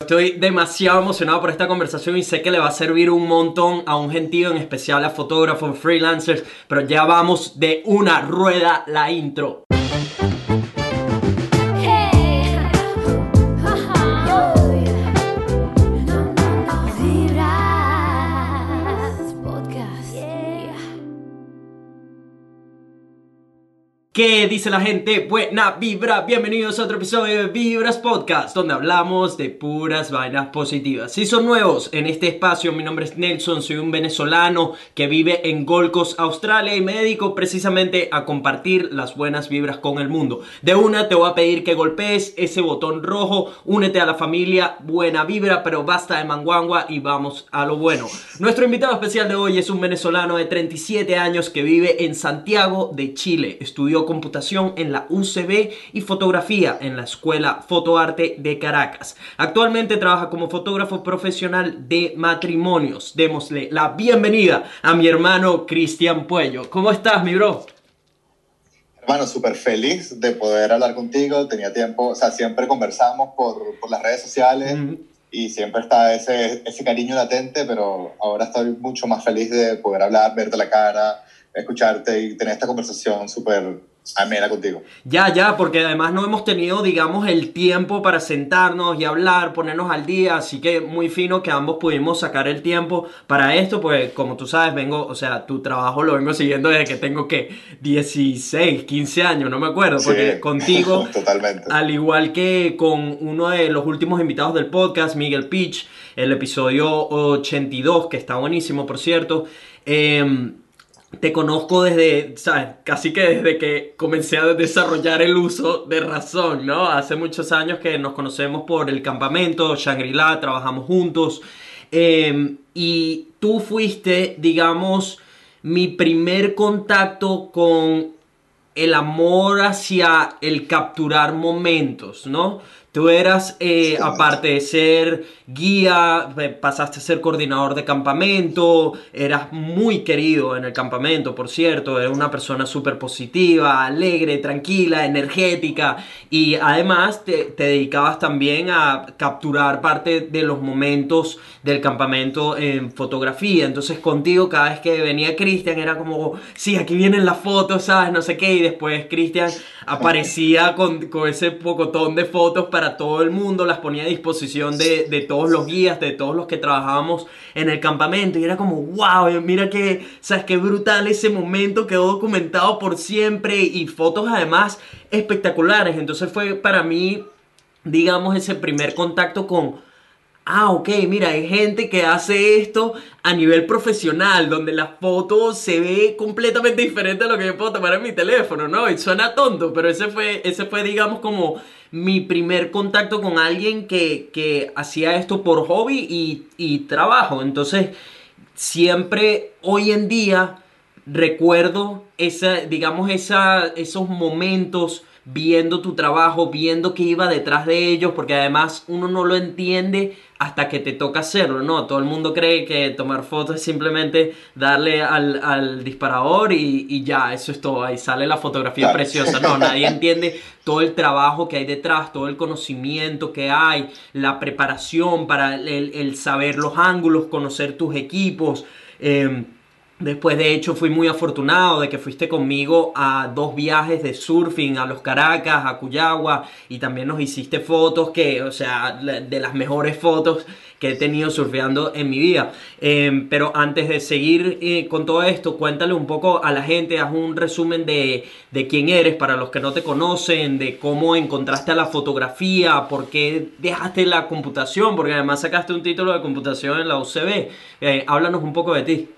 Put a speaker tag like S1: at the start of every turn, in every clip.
S1: Estoy demasiado emocionado por esta conversación y sé que le va a servir un montón a un gentío, en especial a fotógrafos, freelancers, pero ya vamos de una rueda la intro. ¿Qué dice la gente? Buena vibra, bienvenidos a otro episodio de Vibras Podcast, donde hablamos de puras vainas positivas. Si son nuevos en este espacio, mi nombre es Nelson, soy un venezolano que vive en Gold Coast, Australia y me dedico precisamente a compartir las buenas vibras con el mundo. De una te voy a pedir que golpees ese botón rojo, únete a la familia, buena vibra, pero basta de manguangua y vamos a lo bueno. Nuestro invitado especial de hoy es un venezolano de 37 años que vive en Santiago de Chile. Estudió computación en la UCB y fotografía en la Escuela Fotoarte de Caracas. Actualmente trabaja como fotógrafo profesional de matrimonios. Démosle la bienvenida a mi hermano Cristian Puello. ¿Cómo estás, mi bro?
S2: Hermano, súper feliz de poder hablar contigo. Tenía tiempo, o sea, siempre conversamos por, por las redes sociales. y siempre está ese, ese cariño latente, pero ahora estoy mucho más feliz de poder hablar, verte la cara, escucharte y tener esta conversación súper amena contigo.
S1: Ya, ya, porque además no hemos tenido, digamos, el tiempo para sentarnos y hablar, ponernos al día, así que muy fino que ambos pudimos sacar el tiempo para esto, pues como tú sabes, vengo, o sea, tu trabajo lo vengo siguiendo desde que tengo que 16, 15 años, no me acuerdo, porque contigo,
S2: totalmente.
S1: al igual que con uno de los últimos invitados del podcast, Miguel Pitch, el episodio 82, que está buenísimo, por cierto, eh, te conozco desde, ¿sabes? Casi que desde que comencé a desarrollar el uso de razón, ¿no? Hace muchos años que nos conocemos por el campamento, Shangri-La, trabajamos juntos. Em, y tú fuiste, digamos, mi primer contacto con el amor hacia el capturar momentos, ¿no? Tú eras, eh, aparte de ser guía, eh, pasaste a ser coordinador de campamento, eras muy querido en el campamento, por cierto, eres una persona súper positiva, alegre, tranquila, energética y además te, dedicabas también a capturar parte de los momentos del campamento en fotografía. Entonces contigo cada vez que venía Cristian era como, sí, aquí vienen las fotos, ¿sabes? No sé qué, y después Cristian aparecía con, con ese pocotón de fotos para todo el mundo, las ponía a disposición de, todos los guías, de todos los que trabajábamos en el campamento y era como, wow, mira que, sabes, qué brutal ese momento, quedó documentado por siempre y fotos además espectaculares. Entonces fue para mí, digamos, ese primer contacto con ah, ok, mira, hay gente que hace esto a nivel profesional, donde la foto se ve completamente diferente a lo que yo puedo tomar en mi teléfono, ¿no? Y suena tonto, pero ese fue, ese fue digamos, como mi primer contacto con alguien que, hacía esto por hobby y, y trabajo. Entonces, siempre hoy en día recuerdo esa, digamos, esa, esos momentos viendo tu trabajo, viendo qué iba detrás de ellos, porque además uno no lo entiende hasta que te toca hacerlo, ¿no? Todo el mundo cree que tomar fotos es simplemente darle al, disparador y, ya, eso es todo, ahí sale la fotografía preciosa. No, nadie entiende todo el trabajo que hay detrás, todo el conocimiento que hay, la preparación para el, saber los ángulos, conocer tus equipos. Eh, Después, de hecho, fui muy afortunado de que fuiste conmigo a dos viajes de surfing a los Caracas, a Cuyagua, y también nos hiciste fotos que, o sea, de las mejores fotos que he tenido surfeando en mi vida. Em, pero antes de seguir eh, con todo esto, cuéntale un poco a la gente, haz un resumen de, de quién eres para los que no te conocen, de cómo encontraste la fotografía, por qué dejaste la computación, porque además sacaste un título de computación en la UCB. Eh, háblanos un poco de ti.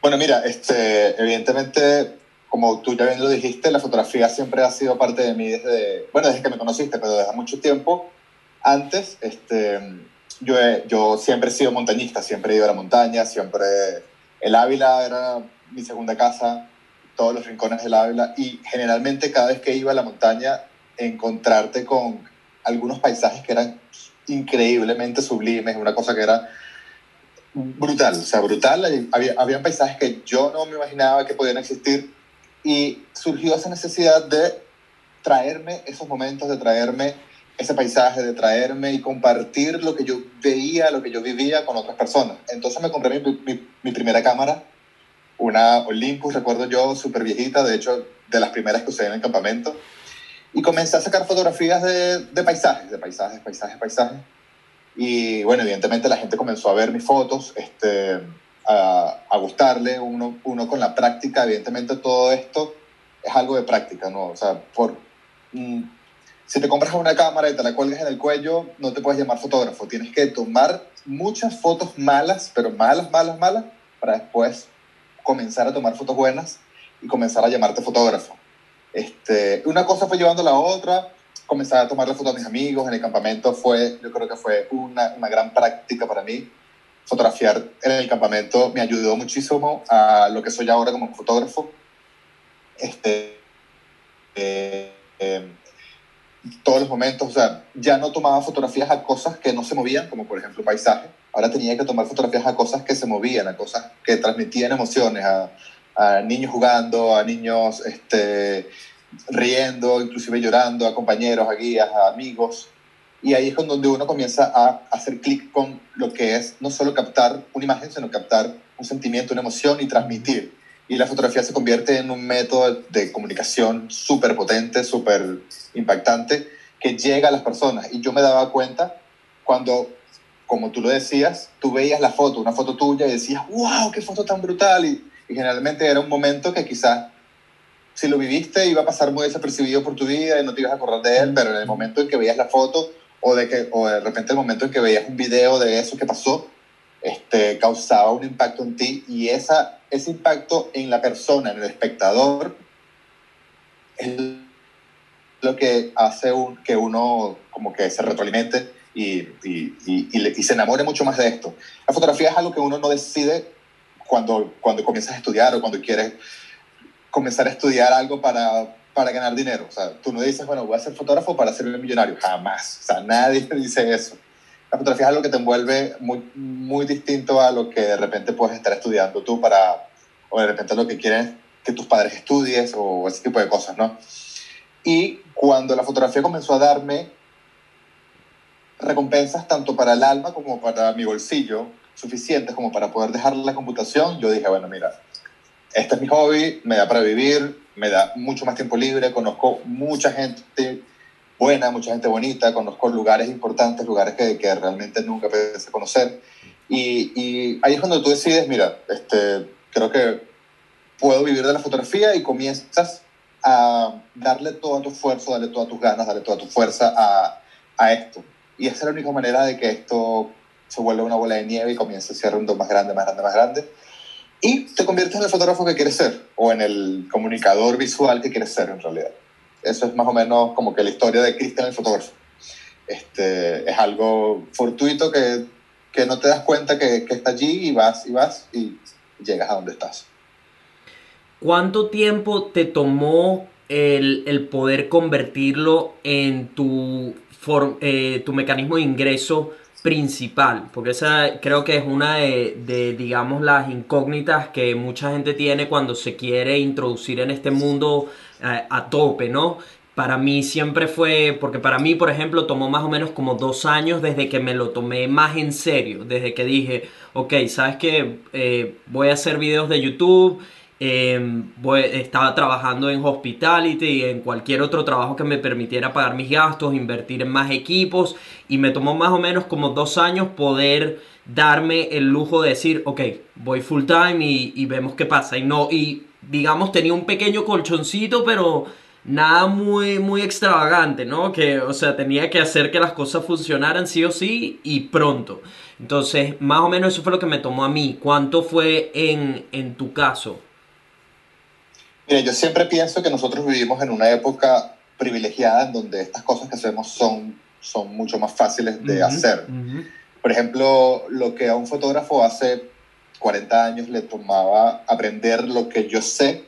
S2: Bueno, mira, este, evidentemente, como tú ya bien lo dijiste, la fotografía siempre ha sido parte de mí desde, bueno, desde que me conociste, pero desde mucho tiempo. Antes, este, yo, yo siempre he sido montañista, siempre he ido a la montaña, siempre... El Ávila era mi segunda casa, todos los rincones del Ávila, y generalmente cada vez que iba a la montaña, encontrarte con algunos paisajes que eran increíblemente sublimes, una cosa que era brutal, o sea, brutal. Había, había paisajes que yo no me imaginaba que podían existir y surgió esa necesidad de traerme esos momentos, de traerme ese paisaje, de traerme y compartir lo que yo veía, lo que yo vivía con otras personas. Entonces me compré mi, mi, mi primera cámara, una Olympus, recuerdo yo, súper viejita, de hecho, de las primeras que usé en el campamento. Y comencé a sacar fotografías de, de paisajes, de paisajes, paisajes, paisajes. Y bueno, evidentemente la gente comenzó a ver mis fotos, este, a, a gustarle, uno, uno con la práctica, evidentemente todo esto es algo de práctica, ¿no? O sea, por, mm, si te compras una cámara y te la cuelgas en el cuello, no te puedes llamar fotógrafo. Tienes que tomar muchas fotos malas, pero malas, malas, malas, para después comenzar a tomar fotos buenas y comenzar a llamarte fotógrafo. Este, una cosa fue llevando a la otra, comenzar a tomarle fotos a mis amigos en el campamento fue, yo creo que fue una, una gran práctica para mí. Fotografiar en el campamento me ayudó muchísimo a lo que soy ahora como fotógrafo. Este, eh, eh, todos los momentos, o sea, ya no tomaba fotografías a cosas que no se movían, como por ejemplo paisaje. Ahora tenía que tomar fotografías a cosas que se movían, a cosas que transmitían emociones, a, a niños jugando, a niños este, riendo, inclusive llorando, a compañeros, a guías, a amigos. Y ahí es con donde uno comienza a hacer clic con lo que es no solo captar una imagen, sino captar un sentimiento, una emoción y transmitir. Y la fotografía se convierte en un método de comunicación súper potente, súper impactante, que llega a las personas. Y yo me daba cuenta cuando, como tú lo decías, tú veías la foto, una foto tuya y decías, wow, qué foto tan brutal. Y, y generalmente era un momento que quizás si lo viviste iba a pasar muy desapercibido por tu vida y no te ibas a acordar de él, pero en el momento en que veías la foto o de, que, o de repente el momento en que veías un video de eso que pasó, este, causaba un impacto en ti y esa, ese impacto en la persona, en el espectador, es lo que hace un, que uno como que se retroalimente y, y, y, y, y se enamore mucho más de esto. La fotografía es algo que uno no decide cuando, cuando comienzas a estudiar o cuando quieres comenzar a estudiar algo para, para ganar dinero. O sea, tú no dices, bueno, voy a ser fotógrafo para ser millonario. Jamás. O sea, nadie dice eso. La fotografía es algo que te envuelve muy, muy distinto a lo que de repente puedes estar estudiando tú para, o de repente lo que quieres que tus padres estudies o ese tipo de cosas, ¿no? Y cuando la fotografía comenzó a darme recompensas tanto para el alma como para mi bolsillo, suficientes como para poder dejar la computación, yo dije, bueno, mira, este es mi hobby, me da para vivir, me da mucho más tiempo libre, conozco mucha gente buena, mucha gente bonita, conozco lugares importantes, lugares que, que realmente nunca pensé conocer. Y, y, ahí es cuando tú decides, mira, este, creo que puedo vivir de la fotografía y comienzas a darle todo tu esfuerzo, darle todas tus ganas, darle toda tu fuerza a, a esto. Y esa es la única manera de que esto se vuelve una bola de nieve y comienza a ser un más grande, más grande, más grande. Y te conviertes en el fotógrafo que quieres ser o en el comunicador visual que quieres ser en realidad. Eso es más o menos como que la historia de Cristian el fotógrafo. Este, es algo fortuito que, que no te das cuenta que, que, está allí y vas y vas y llegas a donde estás.
S1: ¿Cuánto tiempo te tomó el, el poder convertirlo en tu, for, eh, tu mecanismo de ingreso principal? Porque esa creo que es una de, digamos, las incógnitas que mucha gente tiene cuando se quiere introducir en este mundo eh, a tope, ¿no? Para mí siempre fue, porque para mí, por ejemplo, tomó más o menos como dos años desde que me lo tomé más en serio, desde que dije, ok, sabes que eh, voy a hacer videos de YouTube, voy, estaba trabajando en hospitality y en cualquier otro trabajo que me permitiera pagar mis gastos, invertir en más equipos y me tomó más o menos como dos años poder darme el lujo de decir, ok, voy full time y, y vemos qué pasa. Y no, y digamos tenía un pequeño colchoncito, pero nada muy, muy extravagante, ¿no? Que, o sea, tenía que hacer que las cosas funcionaran sí o sí y pronto. Entonces, más o menos eso fue lo que me tomó a mí. ¿Cuánto fue en, en tu caso?
S2: Mira, yo siempre pienso que nosotros vivimos en una época privilegiada en donde estas cosas que hacemos son, son mucho más fáciles de uh -huh, hacer. Uh -huh. Por ejemplo, lo que a un fotógrafo hace 40 años le tomaba aprender lo que yo sé,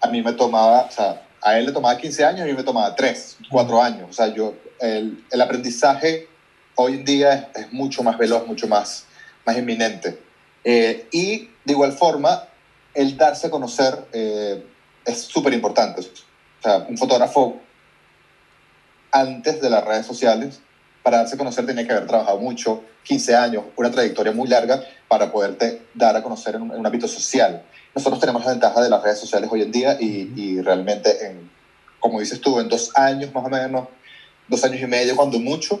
S2: a mí me tomaba, o sea, a él le tomaba 15 años, a mí me tomaba 3, 4 años. O sea, yo, el, el aprendizaje hoy en día es, es, mucho más veloz, mucho más, más inminente. Eh, y de igual forma, el darse a conocer eh, es súper importante. O sea, un fotógrafo antes de las redes sociales, para darse a conocer tenía que haber trabajado mucho, 15 años, una trayectoria muy larga para poderte dar a conocer en un, ámbito social. Nosotros tenemos la ventaja de las redes sociales hoy en día y, y realmente, en, como dices tú, en dos años más o menos, dos años y medio, cuando mucho,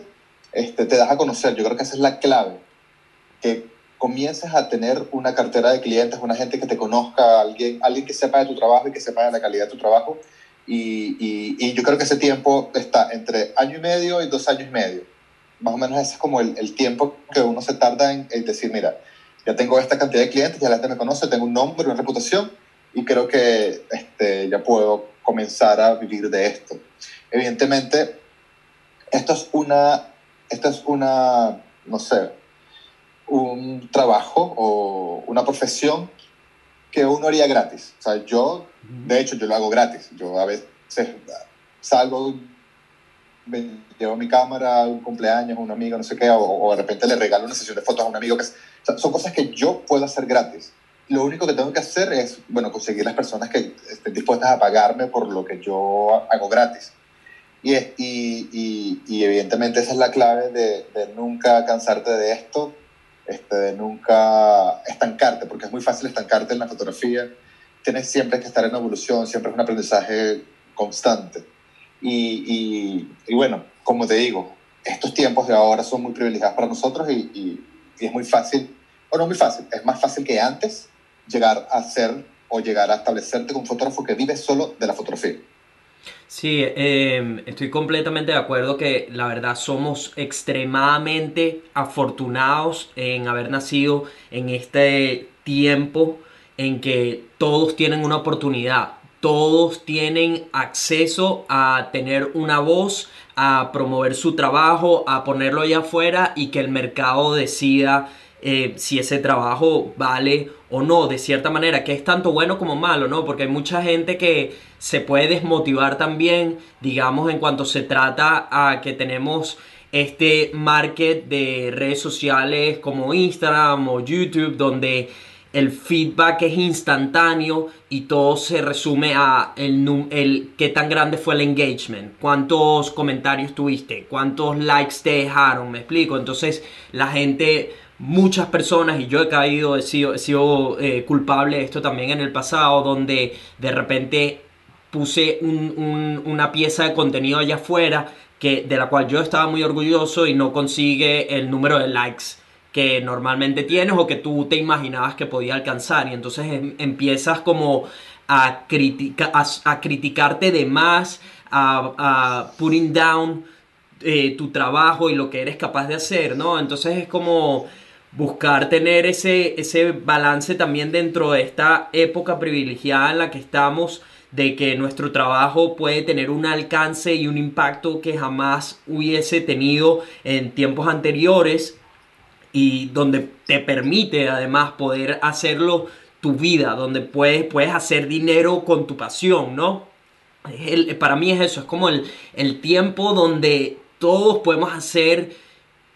S2: este, te das a conocer. Yo creo que esa es la clave, que comiences a tener una cartera de clientes, una gente que te conozca, alguien, alguien que sepa de tu trabajo y que sepa de la calidad de tu trabajo. Y, y, y yo creo que ese tiempo está entre año y medio y dos años y medio. Más o menos ese es como el, el tiempo que uno se tarda en, en, decir, mira, ya tengo esta cantidad de clientes, ya la gente me conoce, tengo un nombre, una reputación y creo que este, ya puedo comenzar a vivir de esto. Evidentemente, esto es una, esto es una, no sé, un trabajo o una profesión que uno haría gratis. O sea, yo, de hecho, yo lo hago gratis. Yo a veces salgo, me llevo mi cámara un cumpleaños, un amigo, no sé qué, o, o, de repente le regalo una sesión de fotos a un amigo. Que o sea, son cosas que yo puedo hacer gratis. Lo único que tengo que hacer es, bueno, conseguir las personas que estén dispuestas a pagarme por lo que yo hago gratis. Y, y, y, y evidentemente esa es la clave de nunca cansarte de esto, este, nunca estancarte, porque es muy fácil estancarte en la fotografía. Tienes siempre que estar en evolución, siempre es un aprendizaje constante. Y, y, y bueno, como te digo, estos tiempos de ahora son muy privilegiados para nosotros y, y, es muy fácil, o no muy fácil, es más fácil que antes llegar a ser o llegar a establecerte como fotógrafo que vive solo de la fotografía.
S1: Sí, eh, estoy completamente de acuerdo que la verdad somos extremadamente afortunados en haber nacido en este tiempo en que todos tienen una oportunidad, todos tienen acceso a tener una voz, a promover su trabajo, a ponerlo allá afuera y que el mercado decida eh, si ese trabajo vale o no, de cierta manera, que es tanto bueno como malo, ¿no? Porque hay mucha gente que se puede desmotivar también, digamos, en cuanto se trata a que tenemos este market de redes sociales como Instagram o YouTube, donde el feedback es instantáneo y todo se resume a el, el qué tan grande fue el engagement, cuántos comentarios tuviste, cuántos likes te dejaron, me explico. Entonces la gente muchas personas, y yo he caído, he sido, he sido eh, culpable de esto también en el pasado, donde de repente puse un, un, una pieza de contenido allá afuera que, de la cual yo estaba muy orgulloso y no consigue el número de likes que normalmente tienes o que tú te imaginabas que podía alcanzar y entonces em, empiezas como a, a, criticarte de más, a, a putting down eh, tu trabajo y lo que eres capaz de hacer, ¿no? Entonces es como buscar tener ese, ese balance también dentro de esta época privilegiada en la que estamos, de que nuestro trabajo puede tener un alcance y un impacto que jamás hubiese tenido en tiempos anteriores y donde te permite además poder hacerlo tu vida, donde puedes, puedes hacer dinero con tu pasión, ¿no? Para mí es eso, es como el, el tiempo donde todos podemos hacer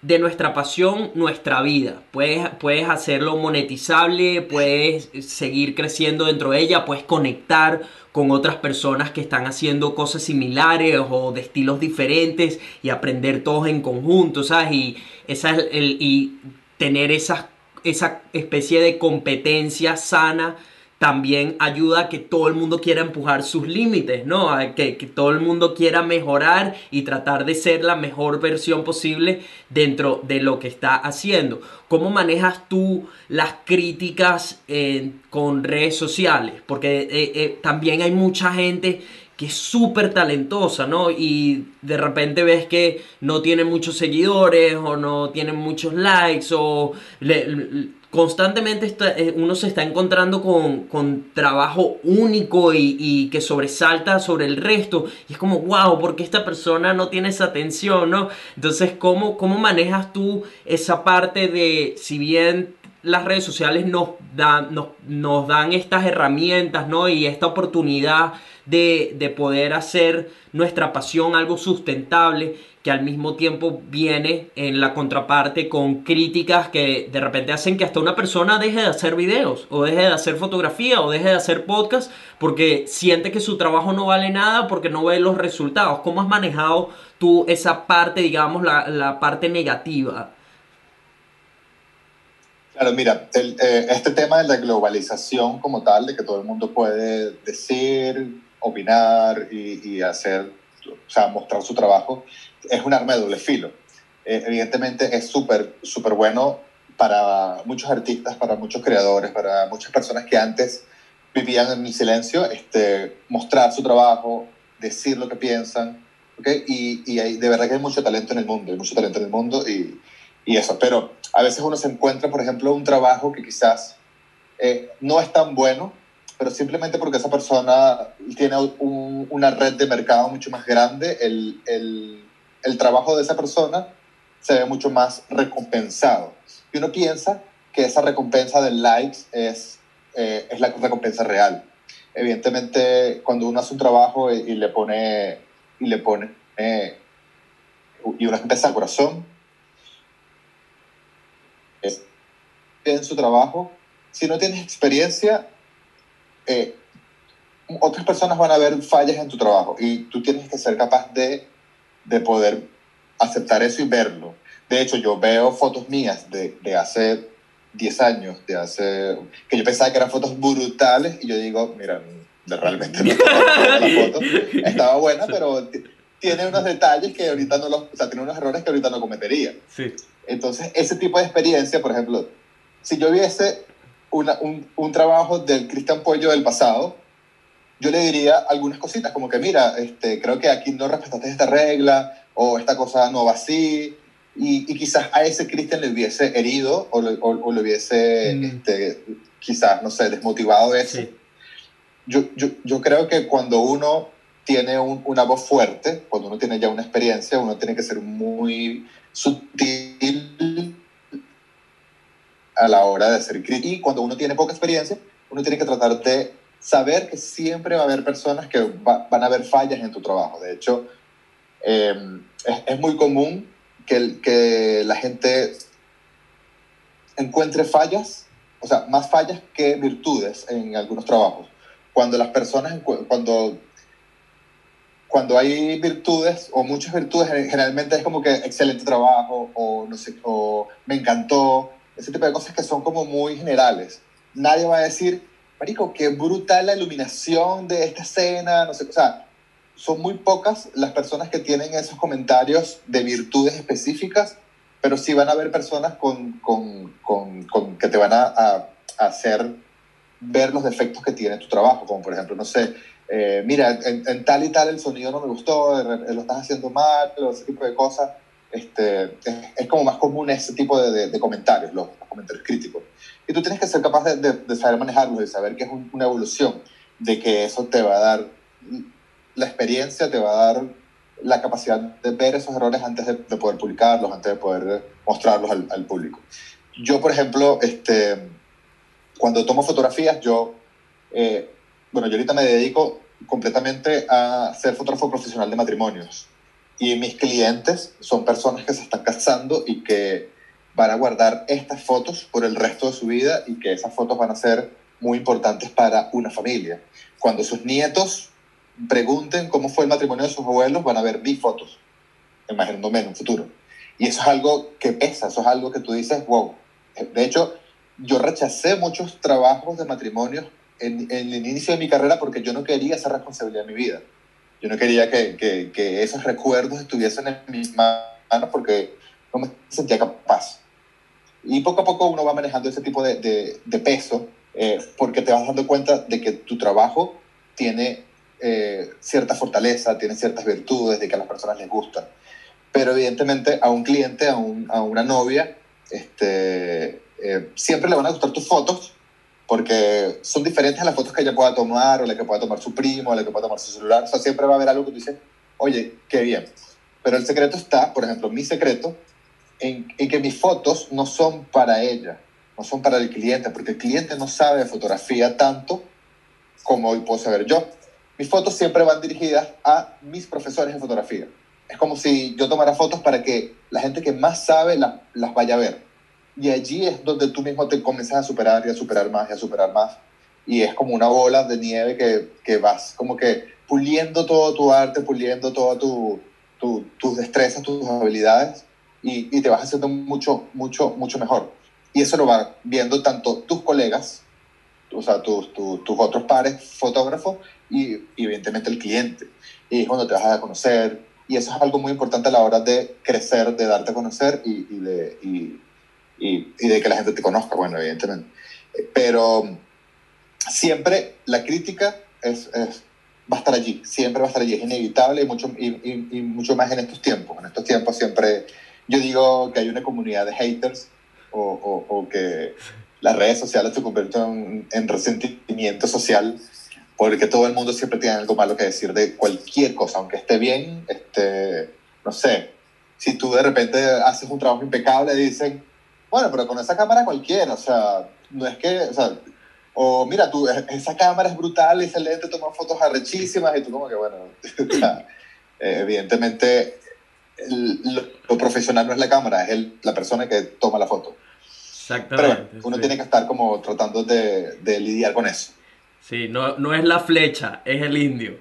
S1: de nuestra pasión nuestra vida. Puedes, puedes hacerlo monetizable, puedes seguir creciendo dentro de ella, puedes conectar con otras personas que están haciendo cosas similares o de estilos diferentes y aprender todos en conjunto, ¿sabes? Y, esa es el, y tener esa, esa especie de competencia sana también ayuda a que todo el mundo quiera empujar sus límites, ¿no? Que, que, todo el mundo quiera mejorar y tratar de ser la mejor versión posible dentro de lo que está haciendo. ¿Cómo manejas tú las críticas eh, con redes sociales? Porque eh, eh, también hay mucha gente que es súper talentosa, ¿no? Y de repente ves que no tiene muchos seguidores o no tiene muchos likes o... Le, constantemente está, eh, uno se está encontrando con, con trabajo único y, que sobresalta sobre el resto. Y es como, wow, ¿por qué esta persona no tiene esa atención? ¿no? Entonces, ¿cómo, ¿cómo manejas tú esa parte de, si bien las redes sociales nos dan, nos, nos dan estas herramientas, ¿no? Y esta oportunidad de, de poder hacer nuestra pasión algo sustentable que al mismo tiempo viene en la contraparte con críticas que de repente hacen que hasta una persona deje de hacer videos o deje de hacer fotografía o deje de hacer podcast porque siente que su trabajo no vale nada porque no ve los resultados. ¿Cómo has manejado tú esa parte, digamos, la, la parte negativa?
S2: Claro, mira, eh, este tema de la globalización como tal, de que todo el mundo puede decir, opinar y, y hacer, o sea, mostrar su trabajo, es un arma de doble filo. Eh, evidentemente es súper, súper bueno para muchos artistas, para muchos creadores, para muchas personas que antes vivían en el silencio, este, mostrar su trabajo, decir lo que piensan, ¿okay? y, y hay, de verdad que hay mucho talento en el mundo, hay mucho talento en el mundo y, y eso, pero a veces uno se encuentra, por ejemplo, un trabajo que quizás eh, no es tan bueno, pero simplemente porque esa persona tiene un, una red de mercado mucho más grande, el, el el trabajo de esa persona se ve mucho más recompensado. Y uno piensa que esa recompensa del likes es, eh, es la recompensa real. Evidentemente, cuando uno hace un trabajo y, y le pone, y le pone, eh, y uno empieza al corazón, es en su trabajo, si no tienes experiencia, eh, otras personas van a ver fallas en tu trabajo y tú tienes que ser capaz de de poder aceptar eso y verlo. De hecho, yo veo fotos mías de, de hace 10 años, de hace, que yo pensaba que eran fotos brutales y yo digo, mira, realmente no la foto estaba buena, pero tiene unos detalles que ahorita no los, o sea, tiene unos errores que ahorita no cometería.
S1: Sí.
S2: Entonces, ese tipo de experiencia, por ejemplo, si yo viese una, un, un trabajo del Cristian Pollo del pasado, yo le diría algunas cositas, como que mira, este, creo que aquí no respetaste esta regla, o esta cosa no va así, y, y quizás a ese Cristian le hubiese herido, o le, o, o le hubiese, mm. este, quizás, no sé, desmotivado eso. Sí. Yo, yo, yo creo que cuando uno tiene un, una voz fuerte, cuando uno tiene ya una experiencia, uno tiene que ser muy sutil a la hora de ser crítico. Y cuando uno tiene poca experiencia, uno tiene que tratar de saber que siempre va a haber personas que va, van a haber fallas en tu trabajo. De hecho, eh, es, es, muy común que, que la gente encuentre fallas, o sea, más fallas que virtudes en algunos trabajos. Cuando las personas, cuando, cuando hay virtudes o muchas virtudes, generalmente es como que excelente trabajo o no sé, o me encantó, ese tipo de cosas que son como muy generales. Nadie va a decir, marico, qué brutal la iluminación de esta escena, no sé, o sea, son muy pocas las personas que tienen esos comentarios de virtudes específicas, pero sí van a haber personas con, con, con, con que te van a, a, hacer ver los defectos que tiene tu trabajo, como por ejemplo, no sé, eh, mira, en, en, tal y tal el sonido no me gustó, lo estás haciendo mal, ese tipo de cosas. Este, es, es como más común ese tipo de, de, comentarios, los, comentarios críticos. Y tú tienes que ser capaz de, saber manejarlos, de saber que es un, una evolución, de que eso te va a dar la experiencia, te va a dar la capacidad de ver esos errores antes de, de poder publicarlos, antes de poder mostrarlos al, al, público. Yo, por ejemplo, este, cuando tomo fotografías, yo, eh, bueno, yo ahorita me dedico completamente a ser fotógrafo profesional de matrimonios. Y mis clientes son personas que se están casando y que van a guardar estas fotos por el resto de su vida y que esas fotos van a ser muy importantes para una familia. Cuando sus nietos pregunten cómo fue el matrimonio de sus abuelos, van a ver mis fotos, imaginándome en un futuro. Y eso es algo que pesa, eso es algo que tú dices, wow. De hecho, yo rechacé muchos trabajos de matrimonio en, en el inicio de mi carrera porque yo no quería esa responsabilidad en mi vida. Yo no quería que, que, que esos recuerdos estuviesen en mis manos porque no me sentía capaz. Y poco a poco uno va manejando ese tipo de, de, de peso eh, porque te vas dando cuenta de que tu trabajo tiene eh, cierta fortaleza, tiene ciertas virtudes, de que a las personas les gustan. Pero evidentemente a un cliente, a, un, a una novia, este, eh, siempre le van a gustar tus fotos porque son diferentes a las fotos que ella pueda tomar o la que pueda tomar su primo o la que pueda tomar su celular. O sea, siempre va a haber algo que tú dices, oye, qué bien. Pero el secreto está, por ejemplo, mi secreto en, en, que mis fotos no son para ella. no son para el cliente, porque el cliente no sabe de fotografía tanto como hoy puedo saber yo. Mis fotos siempre van dirigidas a mis profesores de fotografía. Es como si yo tomara fotos para que la gente que más sabe las, las vaya a ver. Y allí es donde tú mismo te comienzas a superar y a superar más y a superar más. Y es como una bola de nieve que, que vas como que puliendo todo tu arte, puliendo todas tu, tu, tus destrezas, tus habilidades y, y, te vas haciendo mucho, mucho, mucho mejor. Y eso lo van viendo tanto tus colegas, o sea, tus, tus, tus otros pares fotógrafos y, y evidentemente el cliente. Y es cuando te vas a conocer. Y eso es algo muy importante a la hora de crecer, de darte a conocer y, y de, y, y, de que la gente te conozca, bueno, evidentemente. Pero siempre la crítica es, es, va a estar allí, siempre va a estar allí, es inevitable y mucho, y, y, mucho más en estos tiempos. En estos tiempos siempre, yo digo que hay una comunidad de haters o, o, o que las redes sociales se convierten en, en, resentimiento social porque todo el mundo siempre tiene algo malo que decir de cualquier cosa, aunque esté bien, este, no sé, si tú de repente haces un trabajo impecable, dicen, bueno, pero con esa cámara cualquiera, o sea, no es que, o sea, o mira, tú, esa cámara es brutal, excelente, toma fotos arrechísimas y tú como que, bueno, eh, evidentemente el, lo, lo, profesional no es la cámara, es el, la persona que toma la foto.
S1: Exactamente.
S2: Pero uno sí. tiene que estar como tratando de, de lidiar con eso.
S1: Sí, no, no es la flecha, es el indio.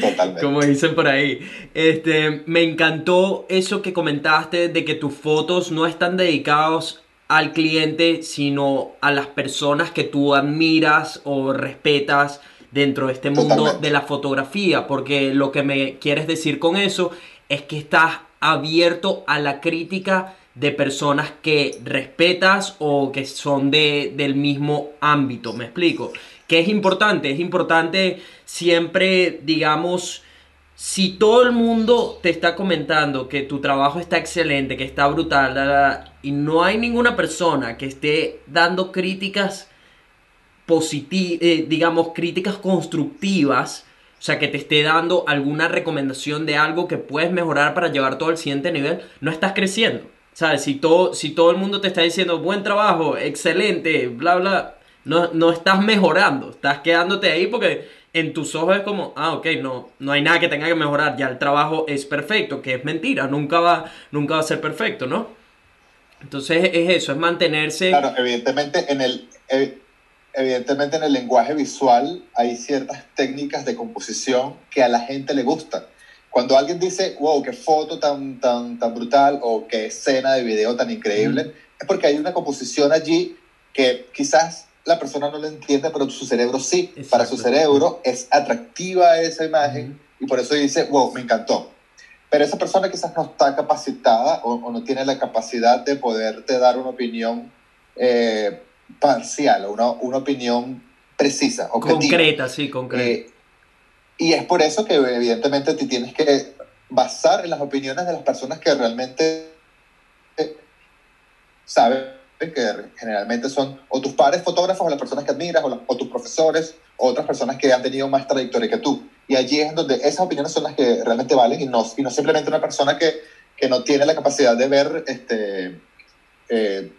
S2: Totalmente.
S1: Como dicen por ahí. Este, me encantó eso que comentaste de que tus fotos no están dedicados al cliente, sino a las personas que tú admiras o respetas dentro de este mundo Totalmente. de la fotografía. Porque lo que me quieres decir con eso es que estás abierto a la crítica de personas que respetas o que son de, del mismo ámbito. ¿Me explico? Que es importante, es importante siempre, digamos, si todo el mundo te está comentando que tu trabajo está excelente, que está brutal, y no hay ninguna persona que esté dando críticas positivas, eh, digamos, críticas constructivas, o sea, que te esté dando alguna recomendación de algo que puedes mejorar para llevar todo al siguiente nivel, no estás creciendo. ¿Sabes? Si todo, si todo el mundo te está diciendo buen trabajo, excelente, bla, bla, no, no estás mejorando, estás quedándote ahí porque en tus ojos es como, ah, ok, no, no hay nada que tenga que mejorar, ya el trabajo es perfecto, que es mentira, nunca va, nunca va a ser perfecto, ¿no? Entonces es eso, es mantenerse...
S2: Claro, evidentemente en el, evidentemente en el lenguaje visual hay ciertas técnicas de composición que a la gente le gustan. Cuando alguien dice, wow, qué foto tan, tan, tan brutal o qué escena de video tan increíble, mm. es porque hay una composición allí que quizás la persona no lo entiende, pero su cerebro sí. Exacto. Para su cerebro es atractiva esa imagen y por eso dice, wow, me encantó. Pero esa persona quizás no está capacitada o, o no tiene la capacidad de poderte dar una opinión eh, parcial o una, una, opinión precisa, objetiva.
S1: Concreta, sí, concreta. Eh,
S2: y es por eso que evidentemente te tienes que basar en las opiniones de las personas que realmente saben que generalmente son o tus pares fotógrafos o las personas que admiras o, tus profesores o otras personas que han tenido más trayectoria que tú. Y allí es donde esas opiniones son las que realmente valen y no, y no simplemente una persona que, que no tiene la capacidad de ver este, eh,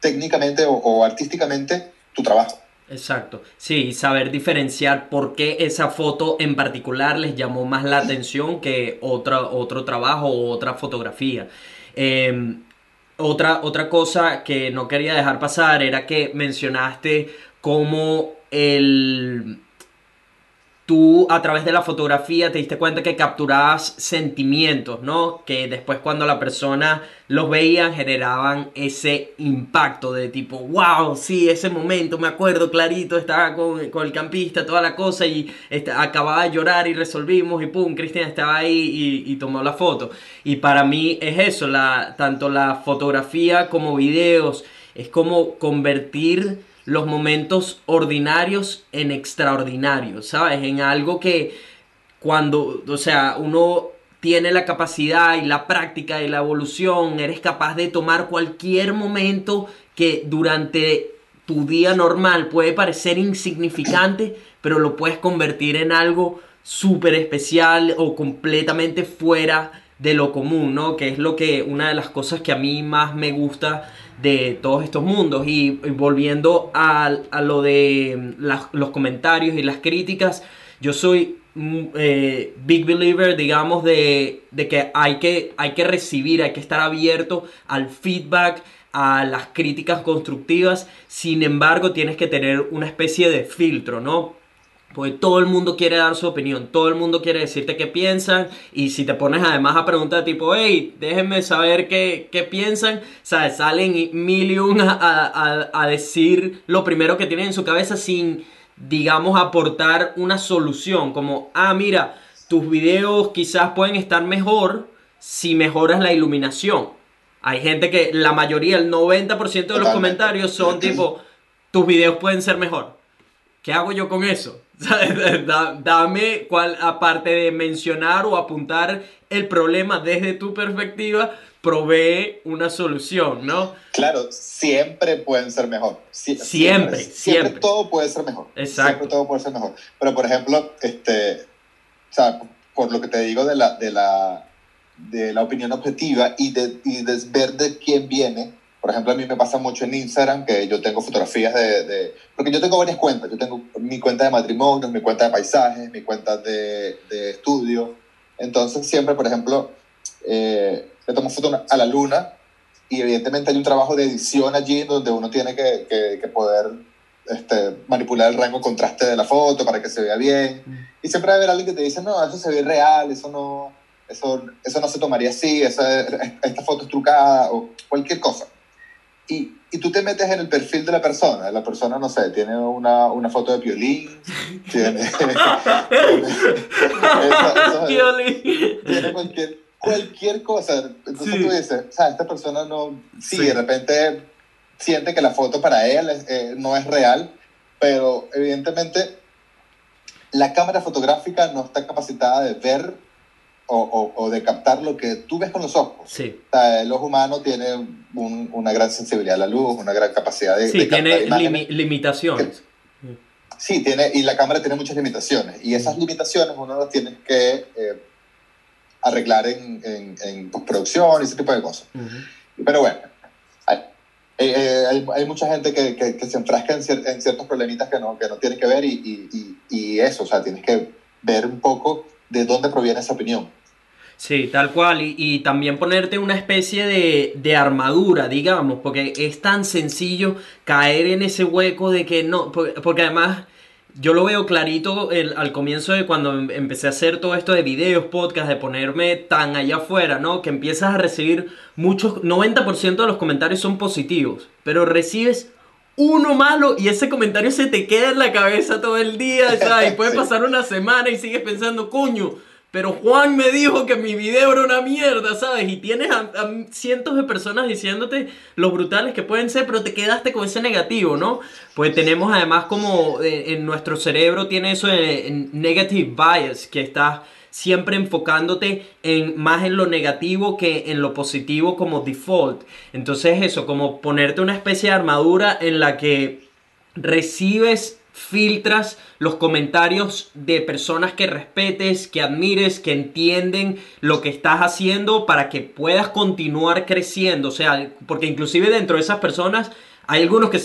S2: técnicamente o, artísticamente tu trabajo.
S1: Exacto, sí, saber diferenciar por qué esa foto en particular les llamó más la atención que otra, otro trabajo o otra fotografía. Eh, otra, otra cosa que no quería dejar pasar era que mencionaste cómo el tú a través de la fotografía te diste cuenta que capturabas sentimientos, ¿no? Que después cuando la persona los veía generaban ese impacto de tipo, wow, sí, ese momento, me acuerdo clarito, estaba con, con el campista, toda la cosa y este, acababa de llorar y resolvimos y pum, Cristian estaba ahí y, y, tomó la foto. Y para mí es eso, la, tanto la fotografía como videos, es como convertir los momentos ordinarios en extraordinarios, ¿sabes? En algo que cuando, o sea, uno tiene la capacidad y la práctica y la evolución, eres capaz de tomar cualquier momento que durante tu día normal puede parecer insignificante, pero lo puedes convertir en algo súper especial o completamente fuera de lo común, ¿no? Que es lo que, una de las cosas que a mí más me gusta de todos estos mundos. Y, volviendo a, lo de los comentarios y las críticas, yo soy mm, eh, big believer, digamos, de, de, que, hay que hay que recibir, hay que estar abierto al feedback, a las críticas constructivas. Sin embargo, tienes que tener una especie de filtro, ¿no? Porque todo el mundo quiere dar su opinión, todo el mundo quiere decirte qué piensan y si te pones además a preguntar tipo, hey, déjenme saber qué, qué piensan, ¿sabes? Salen mil y un a, a, decir lo primero que tienen en su cabeza sin, digamos, aportar una solución, como, ah, mira, tus videos quizás pueden estar mejor si mejoras la iluminación. Hay gente que la mayoría, el 90% de los comentarios son tipo, tus videos pueden ser mejor. ¿Qué hago yo con eso? Dame, cual, aparte de mencionar o apuntar el problema desde tu perspectiva, provee una solución, ¿no?
S2: Claro, siempre pueden ser mejor.
S1: siempre, siempre,
S2: todo puede ser mejor.
S1: Exacto.
S2: Siempre todo puede ser mejor. Pero, por ejemplo, este, o sea, por lo que te digo de la, de la, de la opinión objetiva y de, y de ver de quién viene, por ejemplo, a mí me pasa mucho en Instagram que yo tengo fotografías de, Porque yo tengo varias cuentas. Yo tengo mi cuenta de matrimonios, mi cuenta de paisajes, mi cuenta de, de estudio. Entonces, siempre, por ejemplo, eh, le tomo fotos a la luna y evidentemente hay un trabajo de edición allí donde uno tiene que, que, poder este, manipular el rango de contraste de la foto para que se vea bien. Mm. Y siempre va a haber alguien que te dice, no, eso se ve real, eso no, eso, eso no se tomaría así, esa, esta foto es trucada o cualquier cosa y, y, tú te metes en el perfil de la persona. La persona, no sé, tiene una, una foto de violín, tiene, tiene, cualquier, cualquier cosa. Entonces tú dices, o sea, esta persona no, sí, de repente siente que la foto para él eh, no es real, pero evidentemente la cámara fotográfica no está capacitada de ver o, o, de captar lo que tú ves con los ojos.
S1: Sí.
S2: O sea, el ojo humano tiene un, una gran sensibilidad a la luz, una gran capacidad de...
S1: Sí, tiene limitaciones.
S2: sí, tiene, y la cámara tiene muchas limitaciones. Y esas limitaciones uno las tiene que eh, arreglar en, en, en, postproducción y ese tipo de cosas. Pero bueno, hay, eh, eh, hay, hay, mucha gente que, que, que se enfrasca en, en, ciertos problemitas que no, que no tienen que ver y, y, y eso, o sea, tienes que ver un poco de dónde proviene esa opinión.
S1: Sí, tal cual. Y, y también ponerte una especie de, de, armadura, digamos, porque es tan sencillo caer en ese hueco de que no, porque, además yo lo veo clarito el, al comienzo de cuando em, empecé a hacer todo esto de videos, podcast, de ponerme tan allá afuera, ¿no? Que empiezas a recibir muchos, 90% de los comentarios son positivos, pero recibes uno malo y ese comentario se te queda en la cabeza todo el día, ¿sabes? Y puede pasar una semana y sigues pensando, coño, pero Juan me dijo que mi video era una mierda, ¿sabes? Y tienes a, cientos de personas diciéndote lo brutales que pueden ser, pero te quedaste con ese negativo, ¿no? Pues tenemos además como eh, en nuestro cerebro tiene eso de negative bias, que estás siempre enfocándote en más en lo negativo que en lo positivo como default. Entonces eso, como ponerte una especie de armadura en la que recibes filtras los comentarios de personas que respetes, que admires, que entienden lo que estás haciendo para que puedas continuar creciendo. O sea, porque inclusive dentro de esas personas hay algunos que,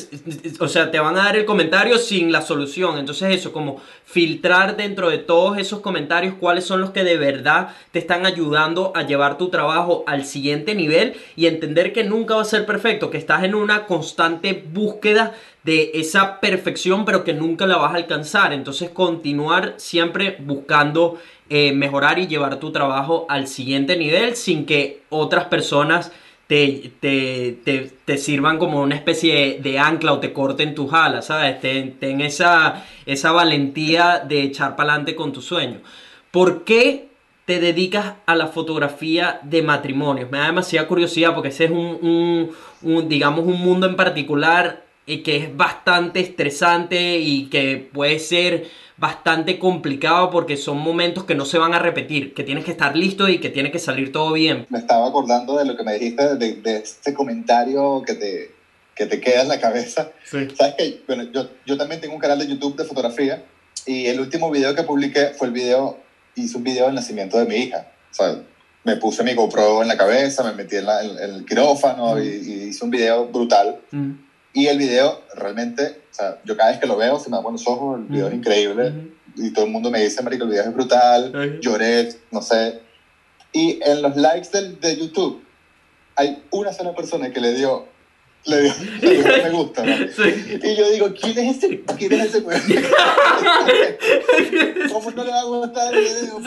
S1: o sea, te van a dar el comentario sin la solución. Entonces eso, como filtrar dentro de todos esos comentarios cuáles son los que de verdad te están ayudando a llevar tu trabajo al siguiente nivel y entender que nunca va a ser perfecto, que estás en una constante búsqueda de esa perfección, pero que nunca la vas a alcanzar. Entonces continuar siempre buscando eh, mejorar y llevar tu trabajo al siguiente nivel sin que otras personas te, te, te, sirvan como una especie de, ancla o te corten tus alas, ¿sabes? Ten, ten esa, esa valentía de echar para adelante con tu sueño. ¿Por qué te dedicas a la fotografía de matrimonios? Me da demasiada curiosidad porque ese es un, un, digamos, un mundo en particular y que es bastante estresante y que puede ser bastante complicado porque son momentos que no se van a repetir, que tienes que estar listo y que tiene que salir todo bien.
S2: Me estaba acordando de lo que me dijiste, de, de este comentario que te, que te queda en la cabeza. Sabes que bueno, yo, yo también tengo un canal de YouTube de fotografía y el último video que publiqué fue el video, hice un video del nacimiento de mi hija. O sea, me puse mi GoPro en la cabeza, me metí en, la- en- en el quirófano
S1: Mm.
S2: y, y hice un video brutal.
S1: Mm,
S2: Y el video realmente, o sea, yo cada vez que lo veo se me aguan los ojos, el video
S1: Mm.
S2: es increíble.
S1: mm.
S2: Y todo el mundo me dice, marico, el video es brutal,
S1: Ay.
S2: lloré, no sé. Y en los likes del, de YouTube hay una sola persona que le dio, le dio, le dio me gusta, ¿no?
S1: Sí.
S2: Y yo digo, ¿quién es ese? ¿Quién es ese weón? ¿Cómo no le va a gustar el video?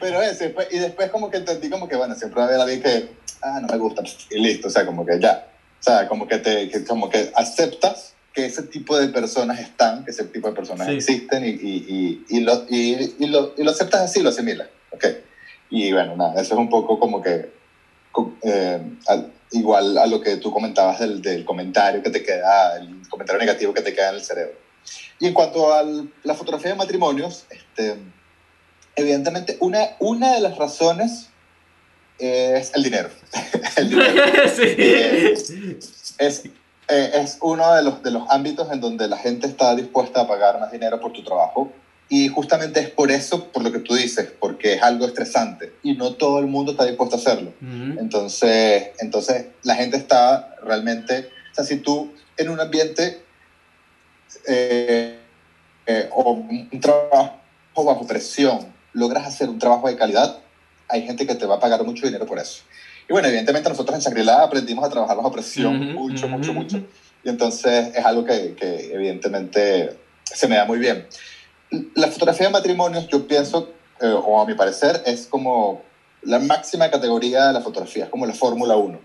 S2: Pero ese, y después como que entendí como que, bueno, siempre va a haber alguien que, ah, no me gusta, y listo, o sea, como que ya. O sea, como que, te, que, como que aceptas que ese tipo de personas están, que ese tipo de personas
S1: Sí.
S2: existen y, y, y, y, lo, y, lo, y lo aceptas así, lo asimilas. ¿ok? Y bueno, nada, eso es un poco como que eh, al- igual a lo que tú comentabas del, del comentario que te queda, el comentario negativo que te queda en el cerebro. Y en cuanto a la fotografía de matrimonios, este, evidentemente una, una de las razones es el dinero. el dinero
S1: Sí.
S2: es, eh, es uno de los, de los ámbitos en donde la gente está dispuesta a pagar más dinero por tu trabajo. Y justamente es por eso, por lo que tú dices, porque es algo estresante y no todo el mundo está dispuesto a hacerlo. Entonces, entonces la gente está realmente, o sea, si tú en un ambiente eh, eh, o un trabajo bajo presión logras hacer un trabajo de calidad, hay gente que te va a pagar mucho dinero por eso. Y bueno, evidentemente nosotros en Shangri-La aprendimos a trabajar bajo presión
S1: Ujú,
S2: mucho, mucho,
S1: ujú,
S2: mucho.
S1: ujú.
S2: Y entonces es algo que, que evidentemente se me da muy bien. La fotografía de matrimonios, yo pienso, eh, o a mi parecer, es como la máxima categoría de la fotografía, es como la Fórmula 1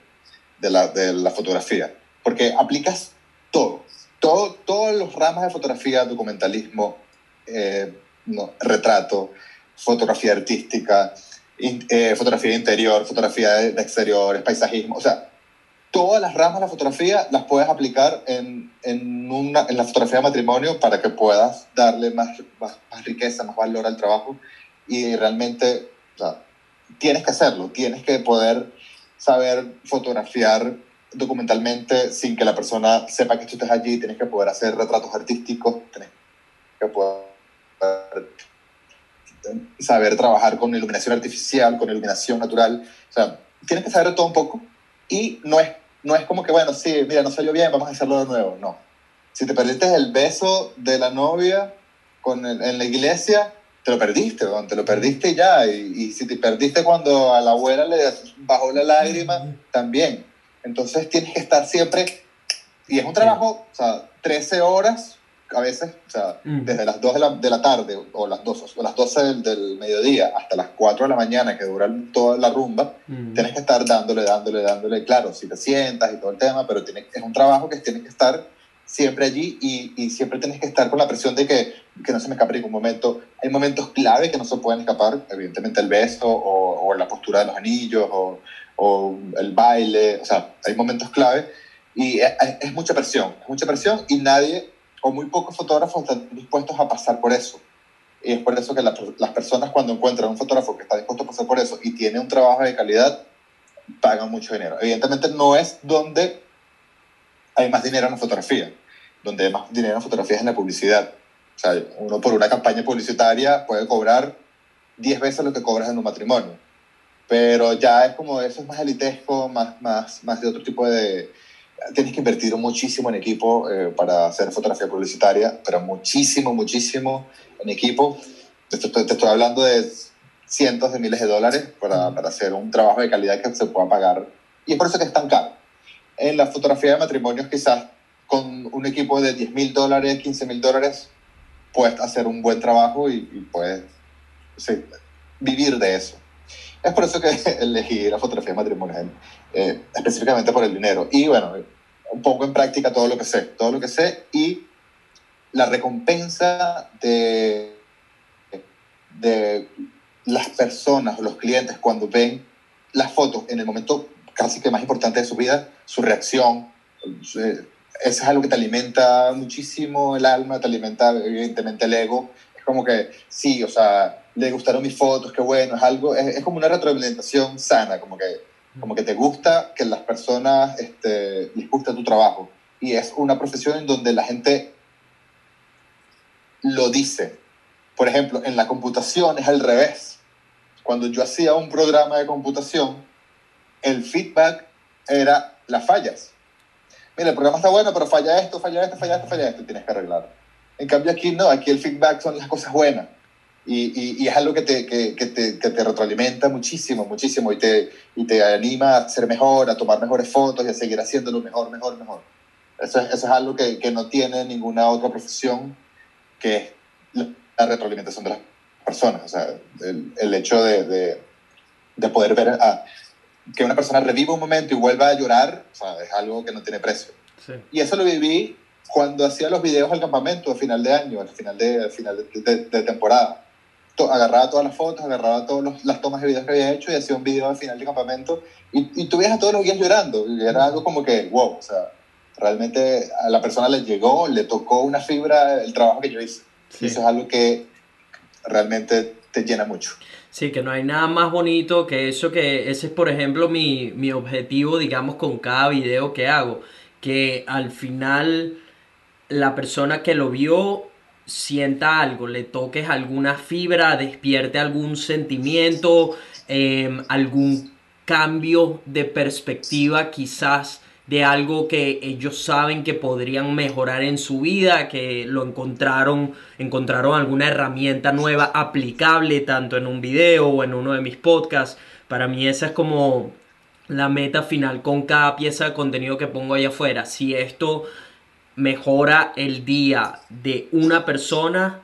S2: de la, de la fotografía, porque aplicas todo, todo, todos los ramas de fotografía, documentalismo, eh, no, retrato, fotografía artística, eh, fotografía de interior, fotografía de, de exteriores, paisajismo, o sea, todas las ramas de la fotografía las puedes aplicar en, en, una, en la fotografía de matrimonio para que puedas darle más, más, más riqueza, más valor al trabajo. Y realmente o sea, tienes que hacerlo, tienes que poder saber fotografiar documentalmente sin que la persona sepa que tú estás allí, tienes que poder hacer retratos artísticos, tienes que poder saber trabajar con iluminación artificial, con iluminación natural, o sea, tienes que saber todo un poco y no es, no es como que, bueno, sí, mira, no salió bien, vamos a hacerlo de nuevo, no. Si te perdiste el beso de la novia con el- en la iglesia, te lo perdiste, te lo perdiste ya. Y, y si te perdiste cuando a la abuela le bajó la lágrima, también. Entonces tienes que estar siempre, y es un trabajo, o sea, 13 horas a veces, o sea,
S1: Mm.
S2: desde las 2 de la, de la tarde o las 2, o las 12 del, del mediodía hasta las 4 de la mañana que dura toda la rumba,
S1: Mm.
S2: tienes que estar dándole, dándole, dándole, claro, si te sientas y todo el tema, pero tiene, es un trabajo que tienes que estar siempre allí y, y siempre tienes que estar con la presión de que, que no se me escape en ningún momento. Hay momentos clave que no se pueden escapar, evidentemente el beso o, o la postura de los anillos o, o el baile, o sea, hay momentos clave y es, es mucha presión, es mucha presión y nadie o muy pocos fotógrafos están dispuestos a pasar por eso. Y es por eso que la- las personas cuando encuentran un fotógrafo que está dispuesto a pasar por eso y tiene un trabajo de calidad, pagan mucho dinero. Evidentemente no es donde hay más dinero en la fotografía. Donde hay más dinero en fotografía es en la publicidad. O sea, uno por una campaña publicitaria puede cobrar 10 veces lo que cobras en un matrimonio. Pero ya es como eso es más elitesco, más, más, más de otro tipo de... Tienes que invertir muchísimo en equipo eh, para hacer fotografía publicitaria, pero muchísimo, muchísimo en equipo. Te estoy, te estoy hablando de cientos de miles de dólares para, para hacer un trabajo de calidad que se pueda pagar. Y es por eso que es tan caro. En la fotografía de matrimonios, quizás con un equipo de 10 mil dólares, 15 mil dólares, puedes hacer un buen trabajo y, y puedes sí, vivir de eso. Es por eso que elegí la fotografía de matrimonios, eh, específicamente por el dinero. Y bueno, poco en práctica todo lo que sé, todo lo que sé y la recompensa de, de las personas o los clientes cuando ven las fotos en el momento casi que más importante de su vida, su reacción, eh, eso es algo que te alimenta muchísimo el alma, te alimenta evidentemente el ego. Es como que, sí, o sea, le gustaron mis fotos, qué bueno, es algo, es, es como una retroalimentación sana, como que, como que te gusta que las personas este, les gusta tu trabajo. Y es una profesión en donde la gente lo dice. Por ejemplo, en la computación es al revés. cuando yo hacía un programa de computación, el feedback era las fallas. Mira, el programa está bueno, pero falla esto, falla esto, falla esto, falla esto, tienes que arreglarlo. En cambio aquí no, aquí el feedback son las cosas buenas. Y, y, es algo que te, que, que, te, que te, retroalimenta muchísimo, muchísimo, y te, y te anima a ser mejor, a tomar mejores fotos y a seguir haciéndolo mejor, mejor, mejor. Eso es, eso es algo que, que, no tiene ninguna otra profesión, que es la retroalimentación de las personas. O sea, el, el hecho de, de, de, poder ver a, que una persona reviva un momento y vuelva a llorar, o sea, es algo que no tiene precio. Sí. Y eso lo viví cuando hacía los videos al campamento, al final de año, al final de, al final de, de temporada agarraba todas las fotos, agarraba todas las tomas de videos que había hecho y hacía un video al final del campamento y, y tú veías a todos los días llorando y era algo como que, wow, o sea, realmente a la persona le llegó, le tocó una fibra el trabajo que yo hice. Sí. Y eso es algo que realmente te llena mucho.
S1: Sí, que no hay nada más bonito que eso, que ese es por ejemplo mi, mi objetivo, digamos, con cada video que hago, que al final la persona que lo vio sienta algo, le toques alguna fibra, despierte algún sentimiento, eh, algún cambio de perspectiva quizás de algo que ellos saben que podrían mejorar en su vida, que lo encontraron, encontraron alguna herramienta nueva aplicable tanto en un video o en uno de mis podcasts. Para mí esa es como la meta final con cada pieza de contenido que pongo allá afuera. Si esto mejora el día de una persona,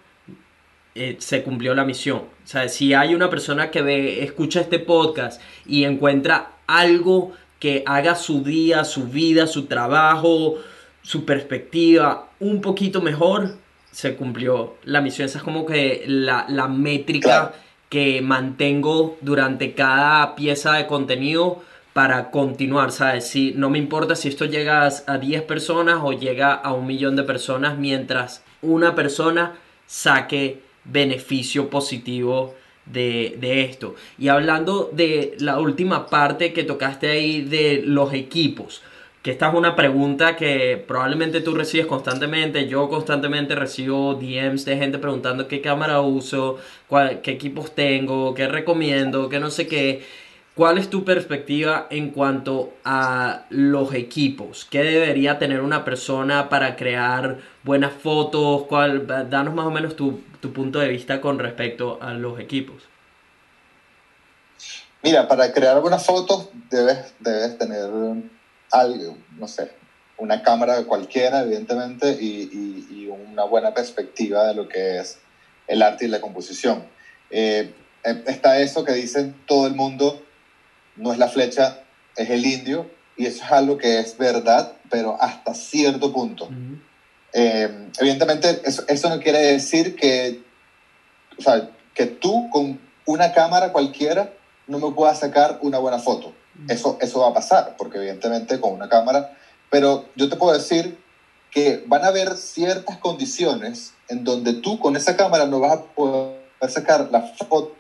S1: eh, se cumplió la misión. O sea, si hay una persona que ve, escucha este podcast y encuentra algo que haga su día, su vida, su trabajo, su perspectiva un poquito mejor, se cumplió la misión. Esa es como que la, la métrica claro. que mantengo durante cada pieza de contenido para continuar, ¿sabes? Si, no me importa si esto llega a 10 personas o llega a un millón de personas mientras una persona saque beneficio positivo de, de, esto. Y hablando de la última parte que tocaste ahí de los equipos, que esta es una pregunta que probablemente tú recibes constantemente, yo constantemente recibo DMs de gente preguntando qué cámara uso, cuál, qué equipos tengo, qué recomiendo, qué no sé qué. ¿Cuál es tu perspectiva en cuanto a los equipos? ¿Qué debería tener una persona para crear buenas fotos? ¿Cuál, danos más o menos tu, tu punto de vista con respecto a los equipos.
S2: Mira, para crear buenas fotos debes, debes tener algo, no sé, una cámara cualquiera, evidentemente, y, y, una buena perspectiva de lo que es el arte y la composición. Eh, está eso que dicen todo el mundo, no es la flecha, es el indio, y eso es algo que es verdad, pero hasta cierto punto. Uh -huh. eh, evidentemente, eso, eso, no quiere decir que, o sea, que tú con una cámara cualquiera no me puedas sacar una buena foto. Uh -huh. Eso, eso va a pasar, porque evidentemente con una cámara, pero yo te puedo decir que van a haber ciertas condiciones en donde tú con esa cámara no vas a poder sacar la foto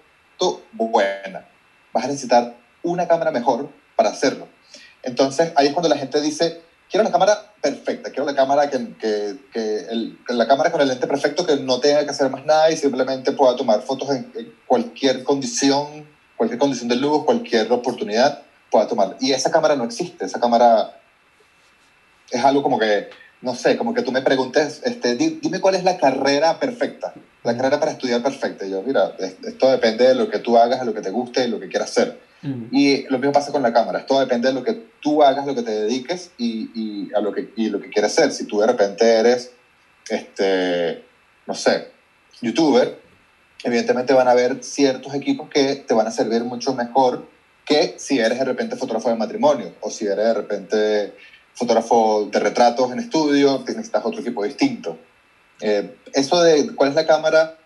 S2: buena. Vas a necesitar una cámara mejor para hacerlo. Entonces, ahí es cuando la gente dice, quiero la cámara perfecta, quiero la cámara que, que, que el, la cámara con el lente perfecto que no tenga que hacer más nada y simplemente pueda tomar fotos en, en cualquier condición, cualquier condición de luz, cualquier oportunidad pueda tomar. Y esa cámara no existe, esa cámara es algo como que, no sé, como que tú me preguntes, este, dime cuál es la carrera perfecta, la carrera para estudiar perfecta. Y yo, mira, esto depende de lo que tú hagas, de lo que te guste y lo que quieras hacer. Y lo mismo pasa con la cámara. Esto depende de lo que tú hagas, lo que te dediques y, y, a lo que, y lo que quieres hacer. Si tú de repente eres, este, no sé, youtuber, evidentemente van a haber ciertos equipos que te van a servir mucho mejor que si eres de repente fotógrafo de matrimonio o si eres de repente fotógrafo de retratos en estudio, necesitas otro equipo distinto. Eh, eso de cuál es la cámara,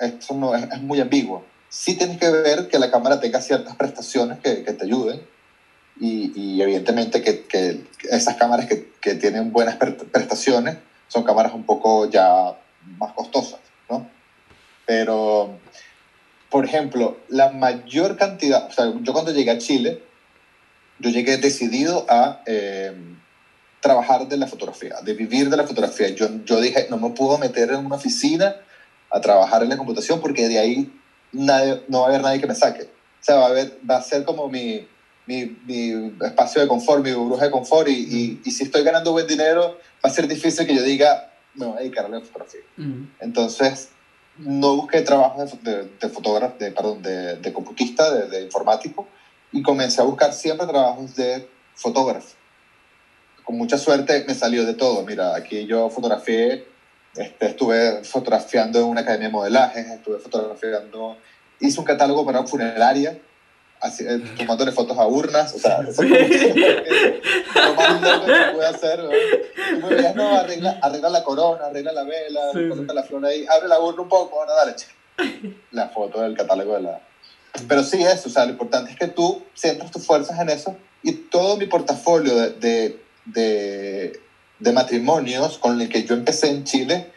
S2: eso no, es, es muy ambiguo sí tienes que ver que la cámara tenga ciertas prestaciones que, te ayuden y, evidentemente que, esas cámaras que, que, tienen buenas prestaciones son cámaras un poco ya más costosas, ¿no? Pero, por ejemplo, la mayor cantidad, o sea, yo cuando llegué a Chile, yo llegué decidido a eh, trabajar de la fotografía, de vivir de la fotografía. Yo, yo dije, no me puedo meter en una oficina a trabajar en la computación porque de ahí nadie, no va a haber nadie que me saque. O sea, va a, haber, va a ser como mi, mi, mi espacio de confort, mi burbuja de confort, y, y, y, si estoy ganando buen dinero, va a ser difícil que yo diga, me voy a dedicar a la fotografía. Entonces, no busqué trabajo de, de, fotógrafo, de, perdón, de, de computista, de, de informático, y comencé a buscar siempre trabajos de fotógrafo. Con mucha suerte me salió de todo. Mira, aquí yo fotografié, este, estuve fotografiando en una academia de modelaje, estuve fotografiando, hice un catálogo para una funeraria, así, eh, tomándole fotos a urnas, o sea, eso es lo más loco que pude hacer. ¿no? Y me veías, no, arregla, arregla la corona, arregla la vela, sí, coloca sí. la flor ahí, abre la urna un poco, bueno, dale, la foto del catálogo de la... Pero sí eso, o sea, lo importante es que tú centras tus fuerzas en eso y todo mi portafolio de, de, de, de matrimonios con el que yo empecé en Chile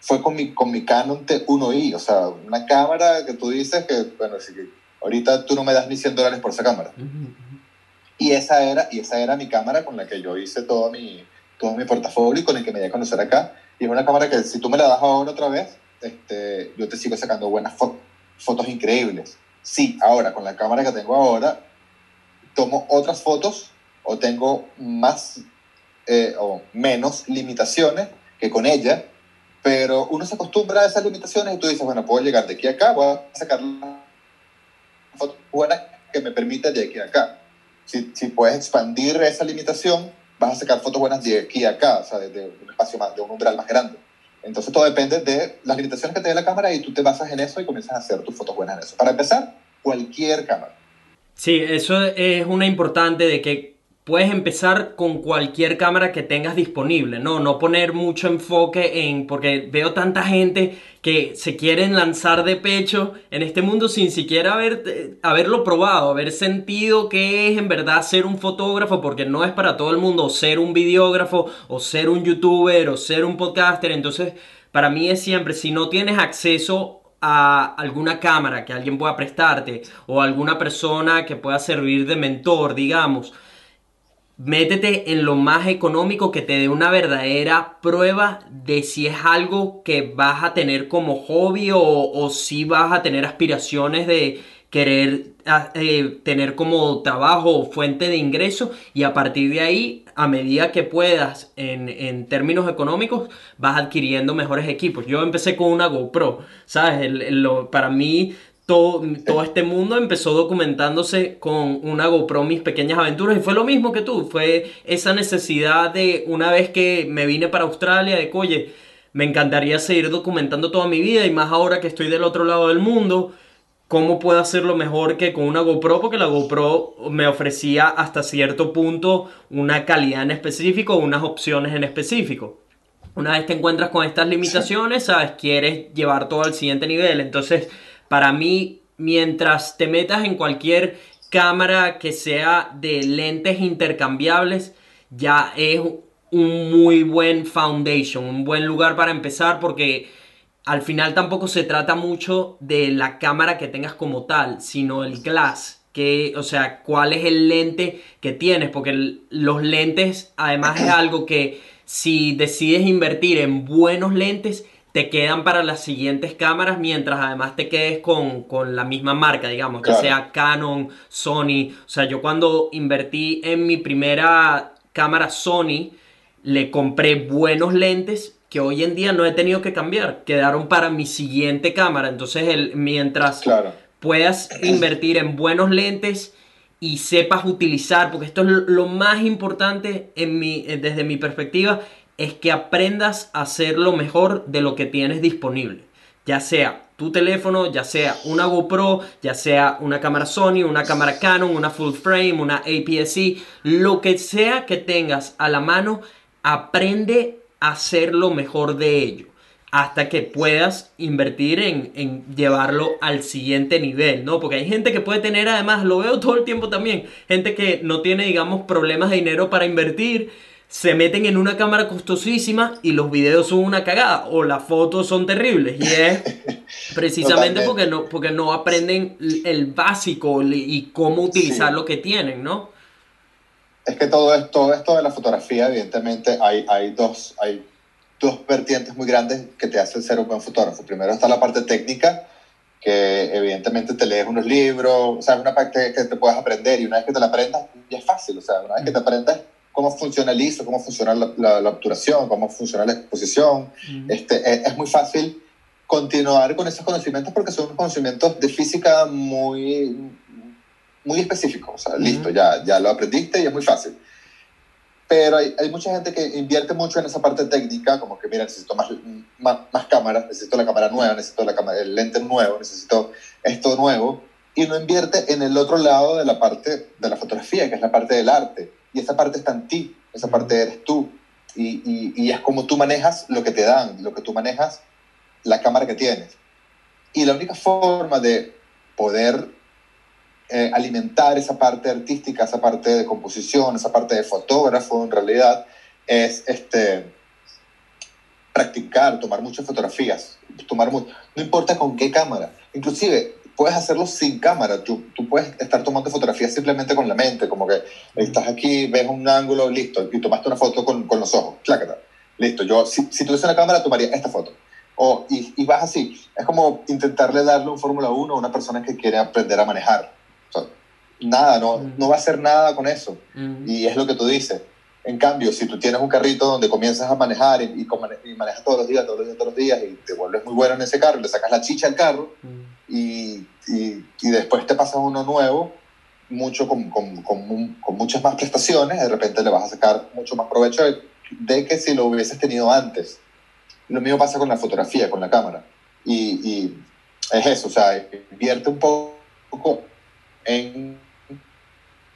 S2: fue con mi, con mi Canon T1i, o sea, una cámara que tú dices que, bueno, que ahorita tú no me das ni 100 dólares por esa cámara. Uh -huh. Y esa era, y esa era mi cámara con la que yo hice todo mi, todo mi portafolio y con el que me di a conocer acá. Y es una cámara que si tú me la das ahora otra vez, este, yo te sigo sacando buenas fo fotos increíbles. Sí, ahora con la cámara que tengo ahora, tomo otras fotos o tengo más eh, o menos limitaciones que con ella, pero uno se acostumbra a esas limitaciones y tú dices, bueno, puedo llegar de aquí a acá, voy a sacar fotos buenas que me permita de aquí a acá. Si, si puedes expandir esa limitación, vas a sacar fotos buenas de aquí a acá, o sea, de, de un espacio más, de un umbral más grande. Entonces todo depende de las limitaciones que te dé la cámara y tú te basas en eso y comienzas a hacer tus fotos buenas en eso. Para empezar, cualquier cámara.
S1: Sí, eso es una importante de que puedes empezar con cualquier cámara que tengas disponible, ¿no? No poner mucho enfoque en, porque veo tanta gente que se quieren lanzar de pecho en este mundo sin siquiera haber, haberlo probado, haber sentido qué es en verdad ser un fotógrafo, porque no es para todo el mundo ser un videógrafo o ser un youtuber o ser un podcaster, entonces para mí es siempre, si no tienes acceso a alguna cámara que alguien pueda prestarte o alguna persona que pueda servir de mentor, digamos, métete en lo más económico que te dé una verdadera prueba de si es algo que vas a tener como hobby o, si vas a tener aspiraciones de querer eh, tener como trabajo o fuente de ingreso y a partir de ahí, a medida que puedas en, en términos económicos, vas adquiriendo mejores equipos. Yo empecé con una GoPro, ¿sabes? El, lo, para mí todo, todo, este mundo empezó documentándose con una GoPro mis pequeñas aventuras y fue lo mismo que tú, fue esa necesidad de una vez que me vine para Australia de oye, me encantaría seguir documentando toda mi vida y más ahora que estoy del otro lado del mundo, cómo puedo hacerlo mejor que con una GoPro porque la GoPro me ofrecía hasta cierto punto una calidad en específico, unas opciones en específico. Una vez te encuentras con estas limitaciones, sabes, quieres llevar todo al siguiente nivel, entonces para mí, mientras te metas en cualquier cámara que sea de lentes intercambiables, ya es un muy buen foundation, un buen lugar para empezar porque al final tampoco se trata mucho de la cámara que tengas como tal, sino el glass, que, o sea, cuál es el lente que tienes, porque los lentes además es algo que si decides invertir en buenos lentes, te quedan para las siguientes cámaras mientras además te quedes con, con la misma marca, digamos, claro. que sea Canon, Sony. O sea, yo cuando invertí en mi primera cámara Sony, le compré buenos lentes que hoy en día no he tenido que cambiar, quedaron para mi siguiente cámara. Entonces, el, mientras claro. puedas invertir en buenos lentes y sepas utilizar, porque esto es lo más importante en mi, desde mi perspectiva, es que aprendas a hacer lo mejor de lo que tienes disponible. Ya sea tu teléfono, ya sea una GoPro, ya sea una cámara Sony, una cámara Canon, una full frame, una APS-C, lo que sea que tengas a la mano, aprende a hacer lo mejor de ello hasta que puedas invertir en, en, llevarlo al siguiente nivel, ¿no? Porque hay gente que puede tener, además, lo veo todo el tiempo también, gente que no tiene, digamos, problemas de dinero para invertir, se meten en una cámara costosísima y los videos son una cagada o las fotos son terribles. Y es precisamente porque no, porque no aprenden el básico y cómo utilizar sí. lo que tienen, ¿no?
S2: Es que todo esto, todo esto de la fotografía, evidentemente, hay, hay, dos, hay dos vertientes muy grandes que te hacen ser un buen fotógrafo. Primero está la parte técnica, que evidentemente te lees unos libros, o sea, una parte que te puedas aprender y una vez que te la aprendas, ya es fácil, o sea, una vez que te aprendas cómo funciona el ISO, cómo funciona la, la, obturación, cómo funciona la exposición, este, es, es, muy fácil continuar con esos conocimientos porque son conocimientos de física muy, muy específicos, o sea, listo, ya, ya lo aprendiste y es muy fácil. Pero hay, hay, mucha gente que invierte mucho en esa parte técnica, como que, mira, necesito más, más, más cámaras, necesito la cámara nueva, necesito la cámara, el lente nuevo, necesito esto nuevo, y no invierte en el otro lado de la parte de la fotografía, que es la parte del arte. Y esa parte está en ti, esa parte eres tú. Y, y, y es como tú manejas lo que te dan, lo que tú manejas, la cámara que tienes. Y la única forma de poder eh, alimentar esa parte artística, esa parte de composición, esa parte de fotógrafo en realidad, es este, practicar, tomar muchas fotografías, tomar no importa con qué cámara, inclusive puedes hacerlo sin cámara, tú, tú, puedes estar tomando fotografías simplemente con la mente, como que estás aquí, ves un ángulo, listo, y tomaste una foto con, con los ojos, clácata, listo, yo si, si tuviese una cámara tomaría esta foto. O, y, y vas así, es como intentarle darle un Fórmula 1 a una persona que quiere aprender a manejar nada, no, mm. no va a hacer nada con eso. Mm. Y es lo que tú dices. En cambio, si tú tienes un carrito donde comienzas a manejar y, y, manejas todos los días, todos los días, todos los días, y te vuelves muy bueno en ese carro, le sacas la chicha al carro, mm. y, y, después te pasas uno nuevo, mucho con, con, con, con, muchas más prestaciones, de repente le vas a sacar mucho más provecho de, de, que si lo hubieses tenido antes. Lo mismo pasa con la fotografía, con la cámara. Y, es eso, o sea, invierte un poco en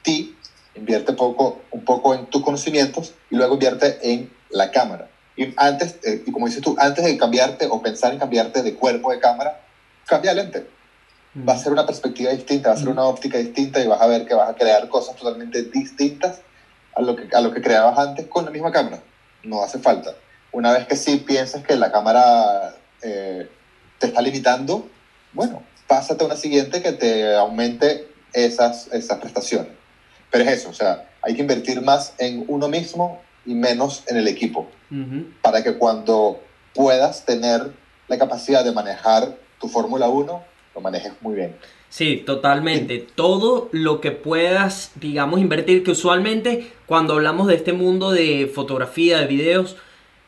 S2: ti, invierte poco, un poco en tus conocimientos y luego invierte en la cámara. Y antes, eh, y como dices tú, antes de cambiarte o pensar en cambiarte de cuerpo de cámara, cambia lente. Va a ser una perspectiva distinta, va a ser una óptica distinta y vas a ver que vas a crear cosas totalmente distintas a lo que, a lo que creabas antes con la misma cámara. No hace falta. Una vez que sí pienses que la cámara eh, te está limitando, bueno, pásate a una siguiente que te aumente esas, esas prestaciones. Pero es eso, o sea, hay que invertir más en uno mismo y menos en el equipo, para que cuando puedas tener la capacidad de manejar tu Fórmula 1, lo manejes muy bien.
S1: Sí, totalmente. Todo lo que puedas, digamos, invertir, que usualmente cuando hablamos de este mundo de fotografía, de videos,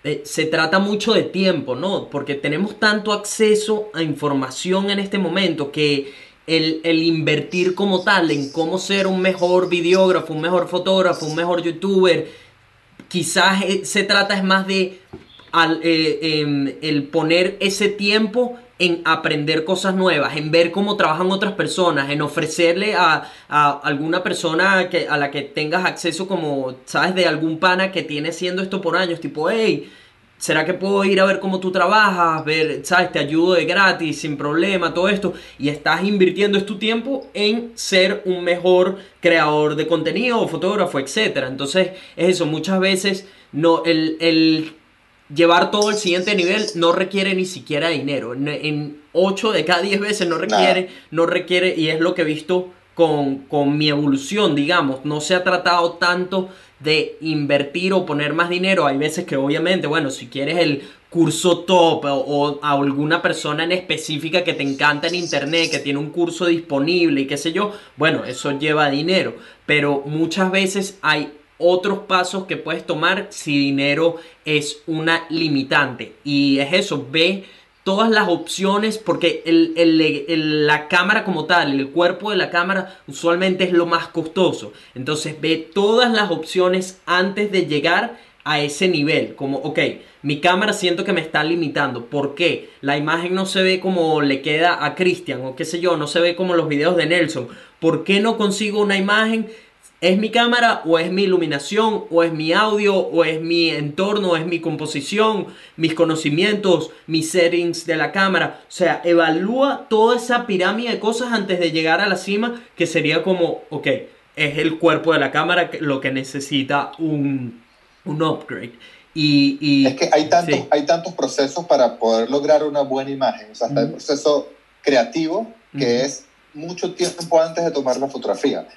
S1: eh, se trata mucho de tiempo, ¿no? Porque tenemos tanto acceso a información en este momento que el, invertir como tal en cómo ser un mejor videógrafo, un mejor fotógrafo, un mejor youtuber, quizás eh, se trata es más de eh, em, el poner ese tiempo en aprender cosas nuevas, en ver cómo trabajan otras personas, en ofrecerle a, a, alguna persona que, a la que tengas acceso como, sabes, de algún pana que tiene haciendo esto por años, tipo, hey, ¿Será que puedo ir a ver cómo tú trabajas? Ver, ¿sabes? Te ayudo de gratis, sin problema, todo esto. Y estás invirtiendo es tu tiempo en ser un mejor creador de contenido fotógrafo, etc. Entonces, es eso. Muchas veces no, el, el llevar todo al siguiente nivel no requiere ni siquiera dinero. En, 8 de cada 10 veces no requiere, no requiere, y es lo que he visto con, con mi evolución, digamos. No se ha tratado tanto de invertir o poner más dinero. Hay veces que obviamente, bueno, si quieres el curso top o, a alguna persona en específica que te encanta en internet, que tiene un curso disponible y qué sé yo, bueno, eso lleva dinero. Pero muchas veces hay otros pasos que puedes tomar si dinero es una limitante. Y es eso, ve todas las opciones, porque la cámara como tal, el cuerpo de la cámara usualmente es lo más costoso. Entonces ve todas las opciones antes de llegar a ese nivel. Como, ok, mi cámara siento que me está limitando. ¿Por qué? La imagen no se ve como le queda a Christian o qué sé yo, no se ve como los videos de Nelson. ¿Por qué no consigo una imagen ¿Es mi cámara o es mi iluminación o es mi audio o es mi entorno, o es mi composición, mis conocimientos, mis settings de la cámara? O sea, evalúa toda esa pirámide de cosas antes de llegar a la cima que sería como, ok, es el cuerpo de la cámara lo que necesita un, un upgrade. Y, y,
S2: es que hay tantos, hay tantos procesos para poder lograr una buena imagen. O sea, está el proceso creativo, que es mucho tiempo antes de tomar la fotografía.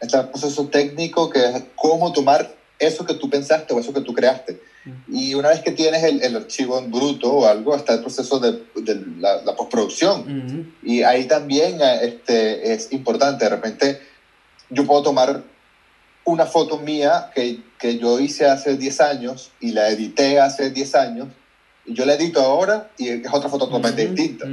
S2: Está el proceso técnico que es cómo tomar eso que tú pensaste o eso que tú creaste. Y una vez que tienes el, el, archivo en bruto o algo, está el proceso de, de la, la, postproducción. Y ahí también este, es importante. De repente, yo puedo tomar una foto mía que, que yo hice hace 10 años y la edité hace 10 años. Y yo la edito ahora y es otra foto totalmente distinta.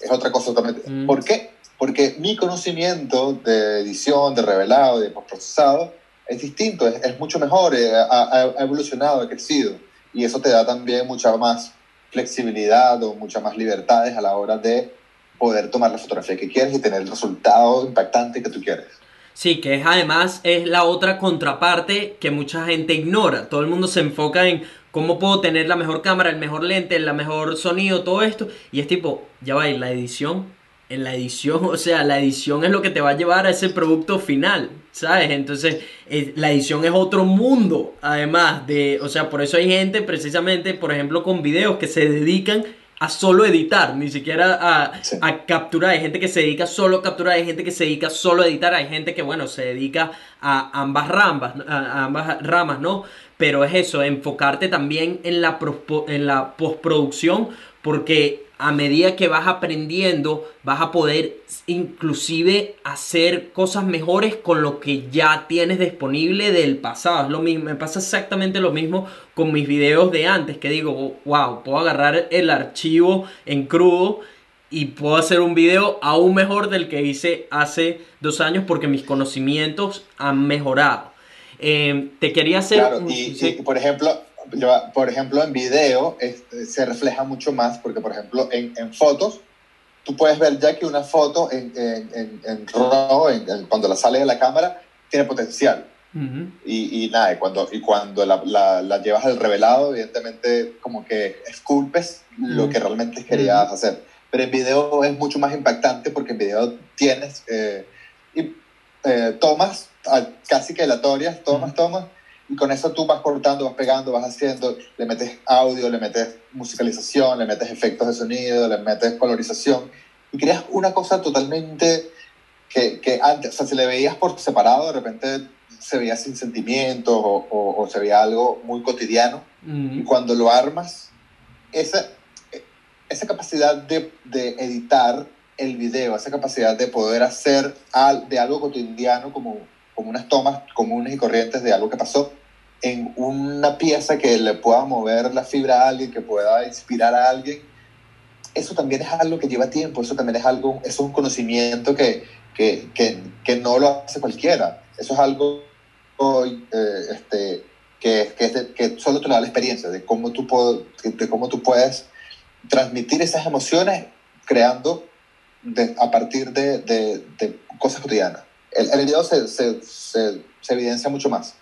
S2: Es otra cosa totalmente. ¿Por qué? Porque mi conocimiento de edición, de revelado, de postprocesado, es distinto, es, es mucho mejor, eh, ha, ha, evolucionado, ha crecido. Y eso te da también mucha más flexibilidad o muchas más libertades a la hora de poder tomar la fotografía que quieres y tener el resultado impactante que tú quieres.
S1: Sí, que es además es la otra contraparte que mucha gente ignora. Todo el mundo se enfoca en cómo puedo tener la mejor cámara, el mejor lente, el mejor sonido, todo esto. Y es tipo, ya va, y la edición en la edición, o sea, la edición es lo que te va a llevar a ese producto final, ¿sabes? Entonces, eh, la edición es otro mundo, además de, o sea, por eso hay gente precisamente, por ejemplo, con videos que se dedican a solo editar, ni siquiera a, a, capturar. Hay gente que se dedica solo a capturar, hay gente que se dedica solo a editar, hay gente que, bueno, se dedica a ambas ramas, a ambas ramas, ¿no? Pero es eso, enfocarte también en la, en la postproducción, porque a medida que vas aprendiendo, vas a poder inclusive hacer cosas mejores con lo que ya tienes disponible del pasado. Es lo mismo, me pasa exactamente lo mismo con mis videos de antes, que digo, wow, puedo agarrar el archivo en crudo y puedo hacer un video aún mejor del que hice hace dos años porque mis conocimientos han mejorado. Eh, te quería hacer...
S2: Claro, y por ejemplo, por ejemplo, en video se refleja mucho más, porque, por ejemplo, en, en, fotos, tú puedes ver ya que una foto en, en, en RAW, cuando la sale de la cámara, tiene potencial. y, y, nada, y cuando, y cuando la, la, la, llevas al revelado, evidentemente, como que esculpes lo que realmente querías hacer. Pero en video es mucho más impactante porque en video tienes eh, y, eh, tomas casi que aleatorias, tomas, tomas, y con eso tú vas cortando, vas pegando, vas haciendo, le metes audio, le metes musicalización, le metes efectos de sonido, le metes colorización y creas una cosa totalmente que, que antes, o sea, si le veías por separado, de repente se veía sin sentimientos o, o, se veía algo muy cotidiano y cuando lo armas, esa, esa capacidad de, de editar el video, esa capacidad de poder hacer al, de algo cotidiano como como unas tomas comunes y corrientes de algo que pasó en una pieza que le pueda mover la fibra a alguien, que pueda inspirar a alguien, eso también es algo que lleva tiempo, eso también es algo, es un conocimiento que, que, que, que no lo hace cualquiera. Eso es algo eh, este, que, que, solo te da la experiencia de cómo tú, puedo, de cómo tú puedes transmitir esas emociones creando a partir de, de, cosas cotidianas el, el video se, se, evidencia mucho más.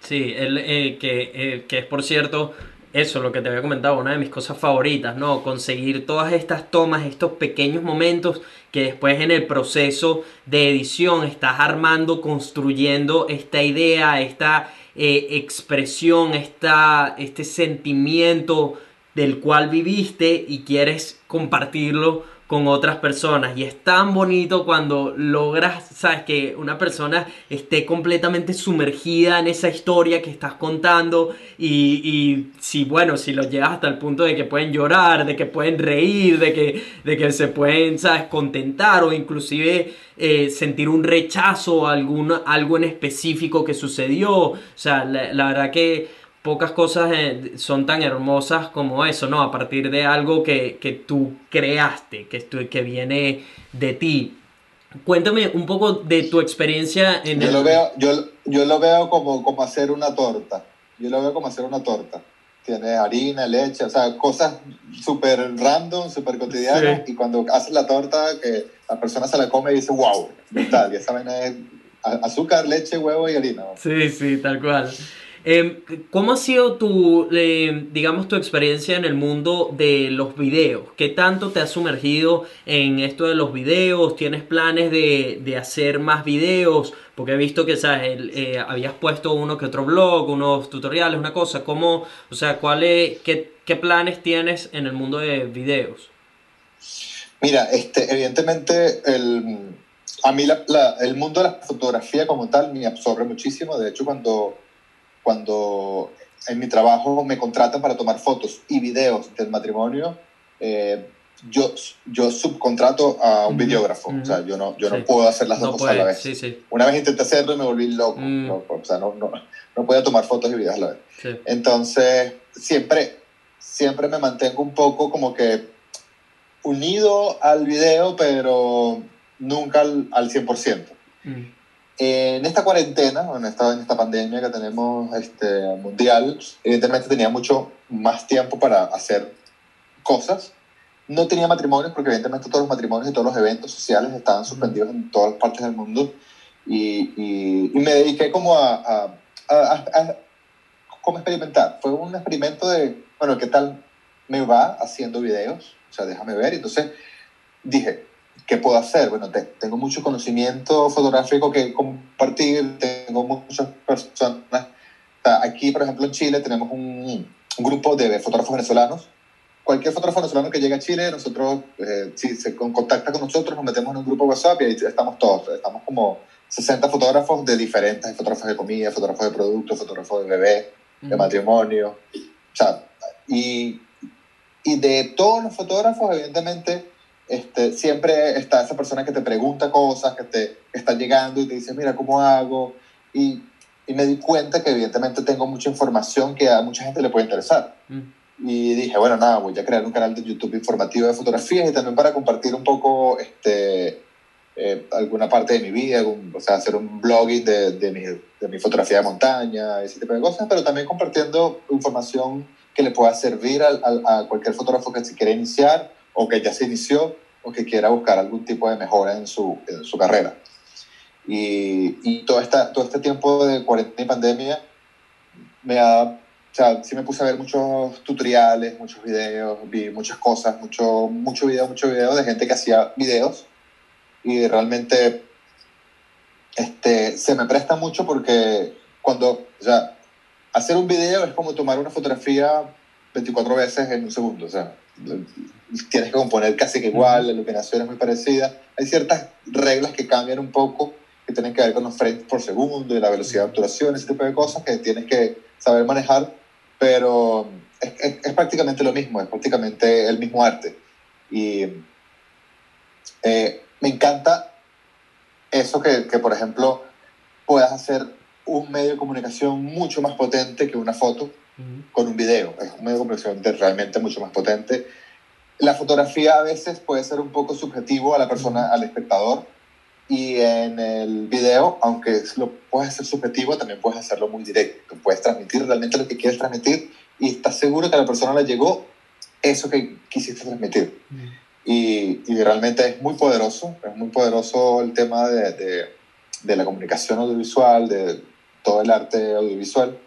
S1: Sí, el, eh, que, eh, que es por cierto, eso, lo que te había comentado, una de mis cosas favoritas, ¿no? Conseguir todas estas tomas, estos pequeños momentos que después en el proceso de edición estás armando, construyendo esta idea, esta eh, expresión, esta, este sentimiento del cual viviste y quieres compartirlo con otras personas. Y es tan bonito cuando logras, sabes, que una persona esté completamente sumergida en esa historia que estás contando. Y, y si, bueno, si lo llegas hasta el punto de que pueden llorar, de que pueden reír, de que, de que se pueden, sabes, contentar o inclusive eh, sentir un rechazo a algo en específico que sucedió, o sea, la verdad que pocas cosas eh, son tan hermosas como eso, ¿no? A partir de algo que, que tú creaste, que, que viene de ti. Cuéntame un poco de tu experiencia
S2: en yo Lo veo, yo, yo lo veo como, como hacer una torta. Yo lo veo como hacer una torta. Tiene harina, leche, o sea, cosas súper random, súper cotidianas. Y cuando haces la torta, que la persona se la come y dice, wow, tal. Y esa vaina es azúcar, leche, huevo y harina.
S1: Sí, sí, tal cual. Em, ¿Cómo ha sido tu, eh, digamos, tu experiencia en el mundo de los videos? ¿Qué tanto te has sumergido en esto de los videos? ¿Tienes planes de, hacer más videos? Porque he visto que, ¿sabes? Eh, habías puesto uno que otro blog, unos tutoriales, una cosa. ¿Cómo, o sea, cuál qué, planes tienes en el mundo de videos?
S2: Mira, este, evidentemente el, a mí el mundo de la fotografía como tal me absorbe muchísimo. De hecho, cuando cuando en mi trabajo me contratan para tomar fotos y videos del matrimonio, eh, yo, yo subcontrato a un videógrafo. O sea, yo no, yo no puedo hacer las dos cosas a la vez.
S1: Sí, sí.
S2: Una vez intenté hacerlo y me volví loco.
S1: Mm.
S2: o sea, no, no, no podía tomar fotos y videos a la vez. Entonces, siempre, siempre me mantengo un poco como que unido al video, pero nunca al, al 100%. Mm. En esta cuarentena, en esta, en esta pandemia que tenemos este, mundial, evidentemente tenía mucho más tiempo para hacer cosas no tenía matrimonios porque evidentemente todos los matrimonios y todos los eventos sociales estaban suspendidos en todas partes del mundo y, y, me dediqué como a, a, a, como experimentar. Fue un experimento de, bueno, ¿qué tal me va haciendo videos? O sea, déjame ver. Entonces dije, ¿qué puedo hacer? Bueno, tengo mucho conocimiento fotográfico que compartir, tengo muchas personas. Aquí, por ejemplo, en Chile tenemos un, un grupo de fotógrafos venezolanos cualquier fotógrafo venezolano que llegue a Chile, nosotros, eh, si se contacta con nosotros, nos metemos en un grupo WhatsApp y ahí estamos todos. Estamos como 60 fotógrafos de diferentes, fotógrafos de comida, fotógrafos de productos, fotógrafos de bebé, de matrimonio. O sea, y, y de todos los fotógrafos, evidentemente, este, siempre está esa persona que te pregunta cosas, que te está llegando y te dice, mira, ¿cómo hago? Y, y me di cuenta que evidentemente tengo mucha información que a mucha gente le puede interesar. Y dije, bueno, nada, voy a crear un canal de YouTube informativo de fotografías y también para compartir un poco este, eh, alguna parte de mi vida, o sea, hacer un blogging de, de, mi, de mi fotografía de montaña, ese tipo de cosas, pero también compartiendo información que le pueda servir a, a, a cualquier fotógrafo que se quiera iniciar o que ya se inició o que quiera buscar algún tipo de mejora en su, en su carrera. Y, y todo, esta, todo este tiempo de cuarentena y pandemia me ha o sea, sí me puse a ver muchos tutoriales, muchos videos, vi muchas cosas, mucho, mucho video, mucho video de gente que hacía videos y realmente este, se me presta mucho porque cuando, o sea, hacer un video es como tomar una fotografía 24 veces en un segundo, o sea, tienes que componer casi que igual, la iluminación es muy parecida, hay ciertas reglas que cambian un poco, que tienen que ver con los frames por segundo y la velocidad de obturación, ese tipo de cosas que tienes que saber manejar pero es, es, prácticamente lo mismo, es prácticamente el mismo arte. Y eh, me encanta eso que, que, por ejemplo, puedas hacer un medio de comunicación mucho más potente que una foto con un video. Es un medio de comunicación realmente mucho más potente. La fotografía a veces puede ser un poco subjetivo a la persona, al espectador, y en el video, aunque lo puedes hacer subjetivo, también puedes hacerlo muy directo. Puedes transmitir realmente lo que quieres transmitir y estás seguro que a la persona le llegó eso que quisiste transmitir. Mm. Y, y, realmente es muy poderoso, es muy poderoso el tema de, de, de, la comunicación audiovisual, de todo el arte audiovisual.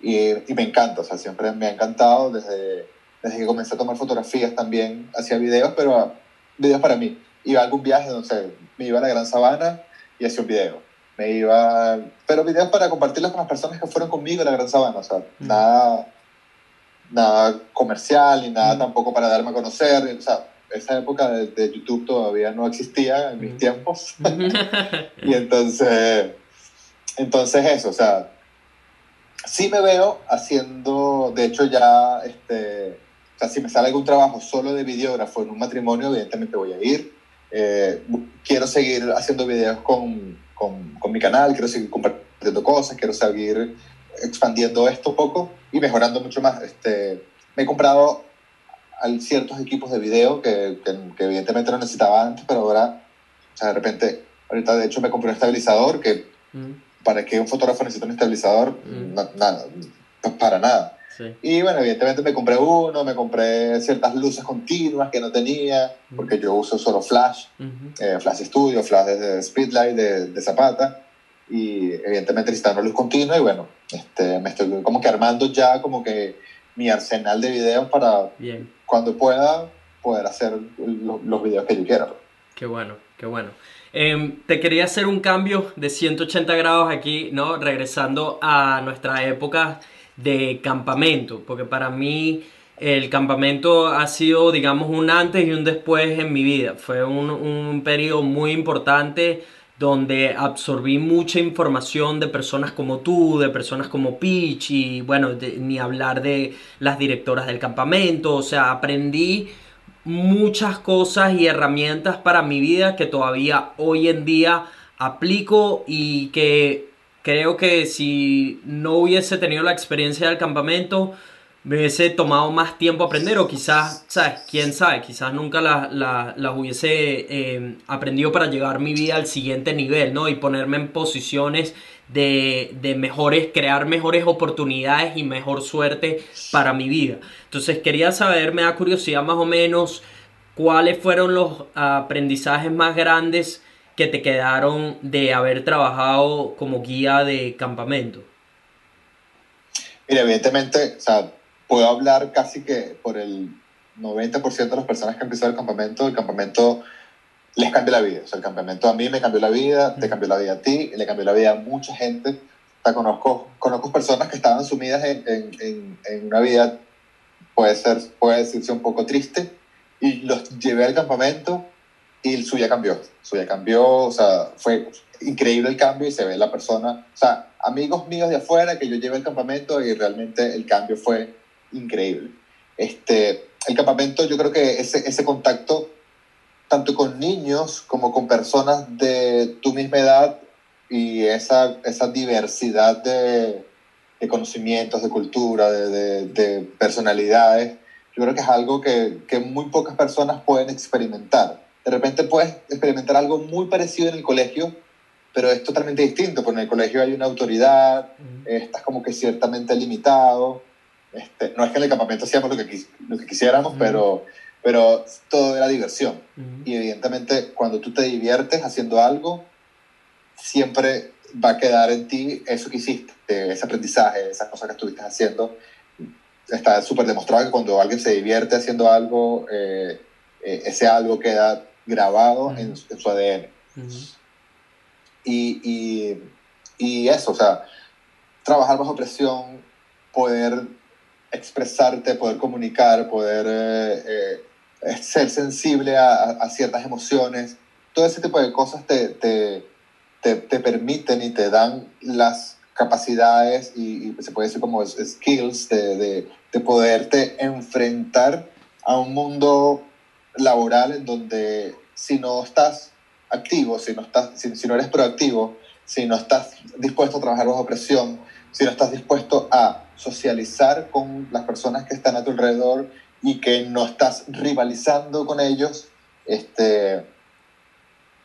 S2: Y, y, me encanta, o sea, siempre me ha encantado desde, desde que comencé a tomar fotografías también, hacía videos, pero videos para mí iba a algún viaje, no sé, me iba a la Gran Sabana y hacía un video. Me iba, pero videos para compartirlos con las personas que fueron conmigo a la Gran Sabana, o sea, mm. nada, nada comercial ni nada mm. tampoco para darme a conocer, o sea, esa época de, YouTube todavía no existía en mis mm. tiempos. y entonces, entonces eso, o sea, sí me veo haciendo, de hecho ya, este, o sea, si me sale algún trabajo solo de videógrafo en un matrimonio, evidentemente voy a ir eh, quiero seguir haciendo videos con, con, con, mi canal, quiero seguir compartiendo cosas, quiero seguir expandiendo esto un poco y mejorando mucho más. Este, me he comprado ciertos equipos de video que, que, evidentemente no necesitaba antes, pero ahora, o sea, de repente, ahorita de hecho me compré un estabilizador que mm. Para que un fotógrafo necesite un estabilizador, mm. nada, para nada. Y bueno, evidentemente me compré uno, me compré ciertas luces continuas que no tenía, porque yo uso solo flash, eh, flash studio, flash de Speedlight de, de, Zapata, y evidentemente necesitaba una luz continua y bueno, este, me estoy como que armando ya como que mi arsenal de videos para cuando pueda poder hacer los videos que yo quiera.
S1: Qué bueno, qué bueno. Em, te quería hacer un cambio de 180 grados aquí, ¿no? Regresando a nuestra época de campamento, porque para mí el campamento ha sido, digamos, un antes y un después en mi vida. Fue un, un periodo muy importante donde absorbí mucha información de personas como tú, de personas como Peach y bueno, ni hablar de las directoras del campamento, o sea, aprendí muchas cosas y herramientas para mi vida que todavía hoy en día aplico y que creo que si no hubiese tenido la experiencia del campamento, me hubiese tomado más tiempo aprender o quizás, ¿sabes? ¿Quién sabe? Quizás nunca las la, hubiese eh, aprendido para llevar mi vida al siguiente nivel, ¿no? Y ponerme en posiciones de, de, mejores, crear mejores oportunidades y mejor suerte para mi vida. Entonces quería saber, me da curiosidad más o menos, cuáles fueron los aprendizajes más grandes que te quedaron de haber trabajado como guía de campamento.
S2: Mira, evidentemente, o sea, puedo hablar casi que por el 90% de las personas que han empezado el campamento, el campamento les cambia la vida. O sea, el campamento a mí me cambió la vida, te cambió la vida a ti, le cambió la vida a mucha gente. O sea, conozco, conozco personas que estaban sumidas en, en, en, una vida, puede, ser, puede decirse un poco triste, y los llevé al campamento y el suya cambió. Suya cambió, o sea, fue increíble el cambio y se ve la persona, o sea, amigos míos de afuera que yo llevé al campamento y realmente el cambio fue increíble. Este, el campamento, yo creo que ese, ese contacto, tanto con niños como con personas de tu misma edad y esa, esa diversidad de, de conocimientos, de cultura, de, de, de, personalidades, yo creo que es algo que, que muy pocas personas pueden experimentar. De repente puedes experimentar algo muy parecido en el colegio, pero es totalmente distinto, porque en el colegio hay una autoridad, estás como que ciertamente limitado, este, no es que en el campamento hacíamos lo que, lo que quisiéramos, pero, pero todo era diversión. Y evidentemente cuando tú te diviertes haciendo algo, siempre va a quedar en ti eso que hiciste, ese aprendizaje, esas cosas que estuviste haciendo. Está súper demostrado que cuando alguien se divierte haciendo algo, eh, eh, ese algo queda grabado en, en, su ADN. y, y, y, eso, o sea, trabajar bajo presión, poder expresarte, poder comunicar, poder eh, eh, ser sensible a, a, ciertas emociones. Todo ese tipo de cosas te, te, te, te permiten y te dan las capacidades y, y, se puede decir como skills de, de, de, poderte enfrentar a un mundo laboral en donde si no estás activo, si no, estás, si, si no eres proactivo, si no estás dispuesto a trabajar bajo presión, si no estás dispuesto a socializar con las personas que están a tu alrededor y que no estás rivalizando con ellos, este,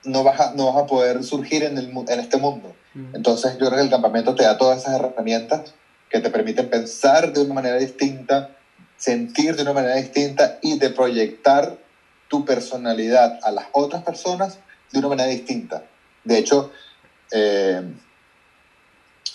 S2: no, vas a, no vas a poder surgir en, el, en este mundo. Entonces yo creo que el campamento te da todas esas herramientas que te permiten pensar de una manera distinta, sentir de una manera distinta y de proyectar tu personalidad a las otras personas de una manera distinta. De hecho, eh,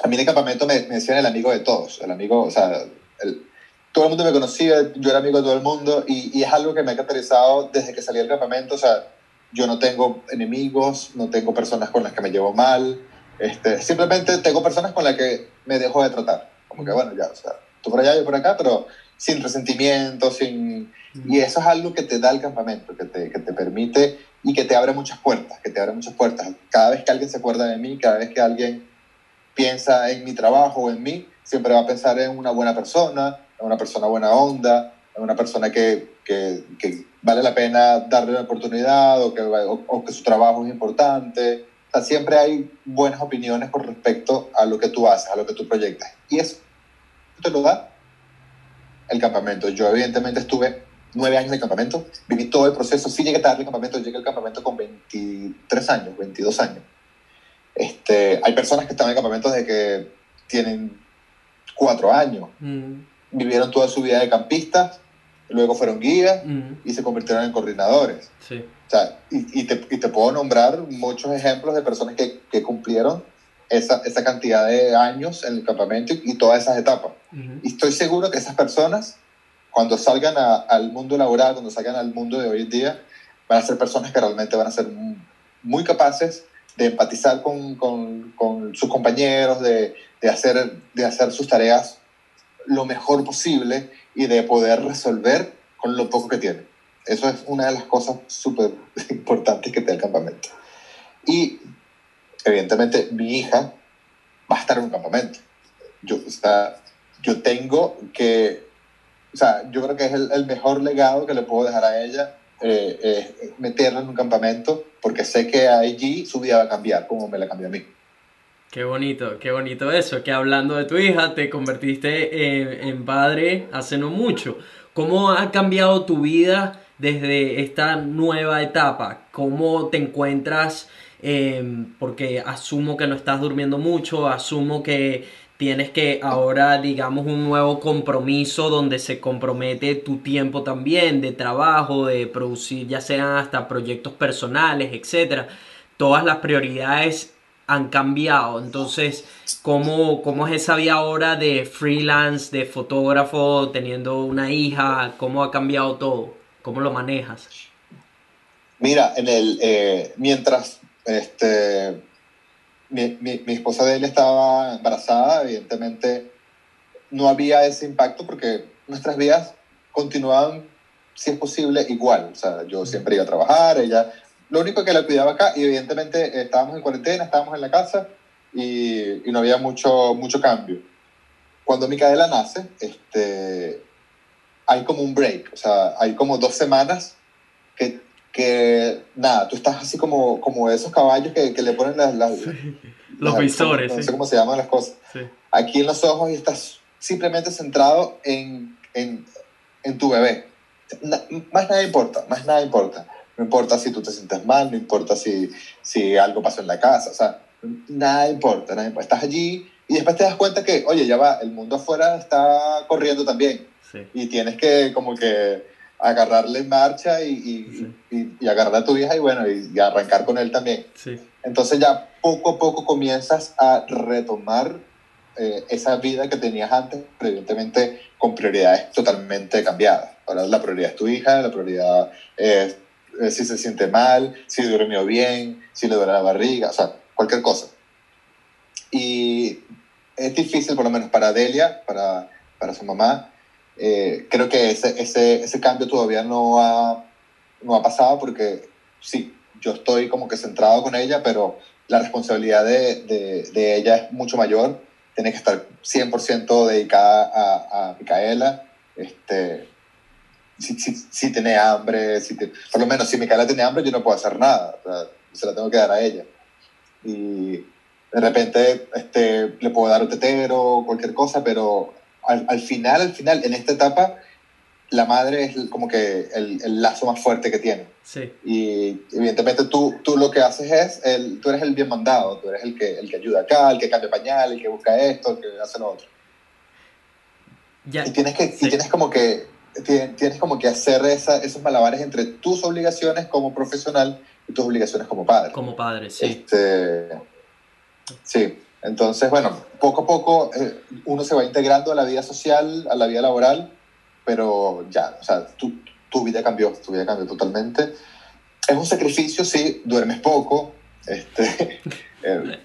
S2: a mí en el campamento me, me, decían el amigo de todos, el amigo, o sea, el, todo el mundo me conocía, yo era amigo de todo el mundo y, y, es algo que me ha caracterizado desde que salí del campamento, o sea, yo no tengo enemigos, no tengo personas con las que me llevo mal, este, simplemente tengo personas con las que me dejo de tratar, como que bueno, ya, o sea, tú por allá, yo por acá, pero sin resentimiento, sin... Y eso es algo que te da el campamento, que te, que te permite y que te abre muchas puertas, que te abre muchas puertas. Cada vez que alguien se acuerda de mí, cada vez que alguien piensa en mi trabajo o en mí, siempre va a pensar en una buena persona, en una persona buena onda, en una persona que, que, que vale la pena darle una oportunidad o que, o, o que su trabajo es importante. O sea, siempre hay buenas opiniones con respecto a lo que tú haces, a lo que tú proyectas. Y eso te lo da el campamento. Yo evidentemente estuve nueve años de campamento, viví todo el proceso, sí llegué tarde al campamento, llegué al campamento con 23 años, 22 años. Este, hay personas que están en el campamento desde que tienen cuatro años. Mm. Vivieron toda su vida de campistas, luego fueron guías mm. y se convirtieron en coordinadores.
S1: Sí.
S2: O sea, y, y, te, y, te, puedo nombrar muchos ejemplos de personas que, que cumplieron esa, esa, cantidad de años en el campamento y, y todas esas etapas. Mm. Y estoy seguro que esas personas, cuando salgan a, al mundo laboral, cuando salgan al mundo de hoy en día, van a ser personas que realmente van a ser muy capaces de empatizar con, con, con sus compañeros, de, de, hacer, de hacer sus tareas lo mejor posible y de poder resolver con lo poco que tienen. Eso es una de las cosas súper importantes que te da el campamento. Y evidentemente mi hija va a estar en un campamento. Yo, está, yo tengo que, o sea, yo creo que es el, el mejor legado que le puedo dejar a ella, eh, eh, meterla en un campamento, porque sé que allí su vida va a cambiar, como me la cambió a mí.
S1: Qué bonito, qué bonito eso, que hablando de tu hija te convertiste en, padre hace no mucho. ¿Cómo ha cambiado tu vida desde esta nueva etapa? ¿Cómo te encuentras? Eh, porque asumo que no estás durmiendo mucho, asumo que tienes que ahora, digamos, un nuevo compromiso donde se compromete tu tiempo también de trabajo, de producir ya sean hasta proyectos personales, etcétera. Todas las prioridades han cambiado. Entonces, ¿cómo, ¿cómo es esa vida ahora de freelance, de fotógrafo, teniendo una hija? ¿Cómo ha cambiado todo? ¿Cómo lo manejas?
S2: Mira, en el, eh, mientras este, mi, mi, mi esposa de él estaba embarazada, evidentemente no había ese impacto porque nuestras vidas continuaban, si es posible, igual. O sea, yo siempre iba a trabajar, ella, lo único que la cuidaba acá, y evidentemente estábamos en cuarentena, estábamos en la casa y, y no había mucho, mucho cambio. Cuando Micaela nace, este, hay como un break, o sea, hay como dos semanas que que nada, tú estás así como, como esos caballos que, que le ponen las, las
S1: los
S2: las-
S1: visores.
S2: no
S1: sí.
S2: sé cómo se llaman las cosas,
S1: Sí.
S2: aquí en los ojos y estás simplemente centrado en, en, en tu bebé. Na- más nada importa, más nada importa. No importa si tú te sientes mal, no importa si, si algo pasó en la casa, o sea, nada importa, nada importa. Estás allí y después te das cuenta que, oye, ya va, el mundo afuera está corriendo también
S1: Sí.
S2: y tienes que como que agarrarle marcha y, y,
S1: Sí.
S2: y, y agarrar a tu hija y bueno, y, arrancar con él también.
S1: Sí.
S2: Entonces ya poco a poco comienzas a retomar eh, esa vida que tenías antes, evidentemente con prioridades totalmente cambiadas. Ahora la prioridad es tu hija, la prioridad es eh, si se siente mal, si durmió bien, si le duele la barriga, o sea, cualquier cosa. Y es difícil, por lo menos para Delia, para, para su mamá, eh, creo que ese, ese, ese cambio todavía no ha, no ha pasado porque sí, yo estoy como que centrado con ella, pero la responsabilidad de, de, de ella es mucho mayor. Tiene que estar 100% dedicada a, a Micaela. Este, si, si, si tiene hambre, si te- por lo menos si Micaela tiene hambre, yo no puedo hacer nada. o sea, se la tengo que dar a ella. Y de repente este, le puedo dar un tetero, cualquier cosa, pero al, al final, al final, en esta etapa, la madre es como que el, el lazo más fuerte que tiene.
S1: Sí.
S2: Y evidentemente tú, tú lo que haces es, el, tú eres el bien mandado, tú eres el que, el que ayuda acá, el que cambia pañal, el que busca esto, el que hace lo otro.
S1: Ya,
S2: Y tienes, que,
S1: sí.
S2: y tienes como que tienes como que hacer esa, esos malabares entre tus obligaciones como profesional y tus obligaciones como padre.
S1: como padre, sí.
S2: Este, sí, entonces, bueno, poco a poco eh, uno se va integrando a la vida social, a la vida laboral, pero ya, o sea, tu, tu vida cambió, tu vida cambió totalmente. Es un sacrificio, sí, duermes poco. Este, eh,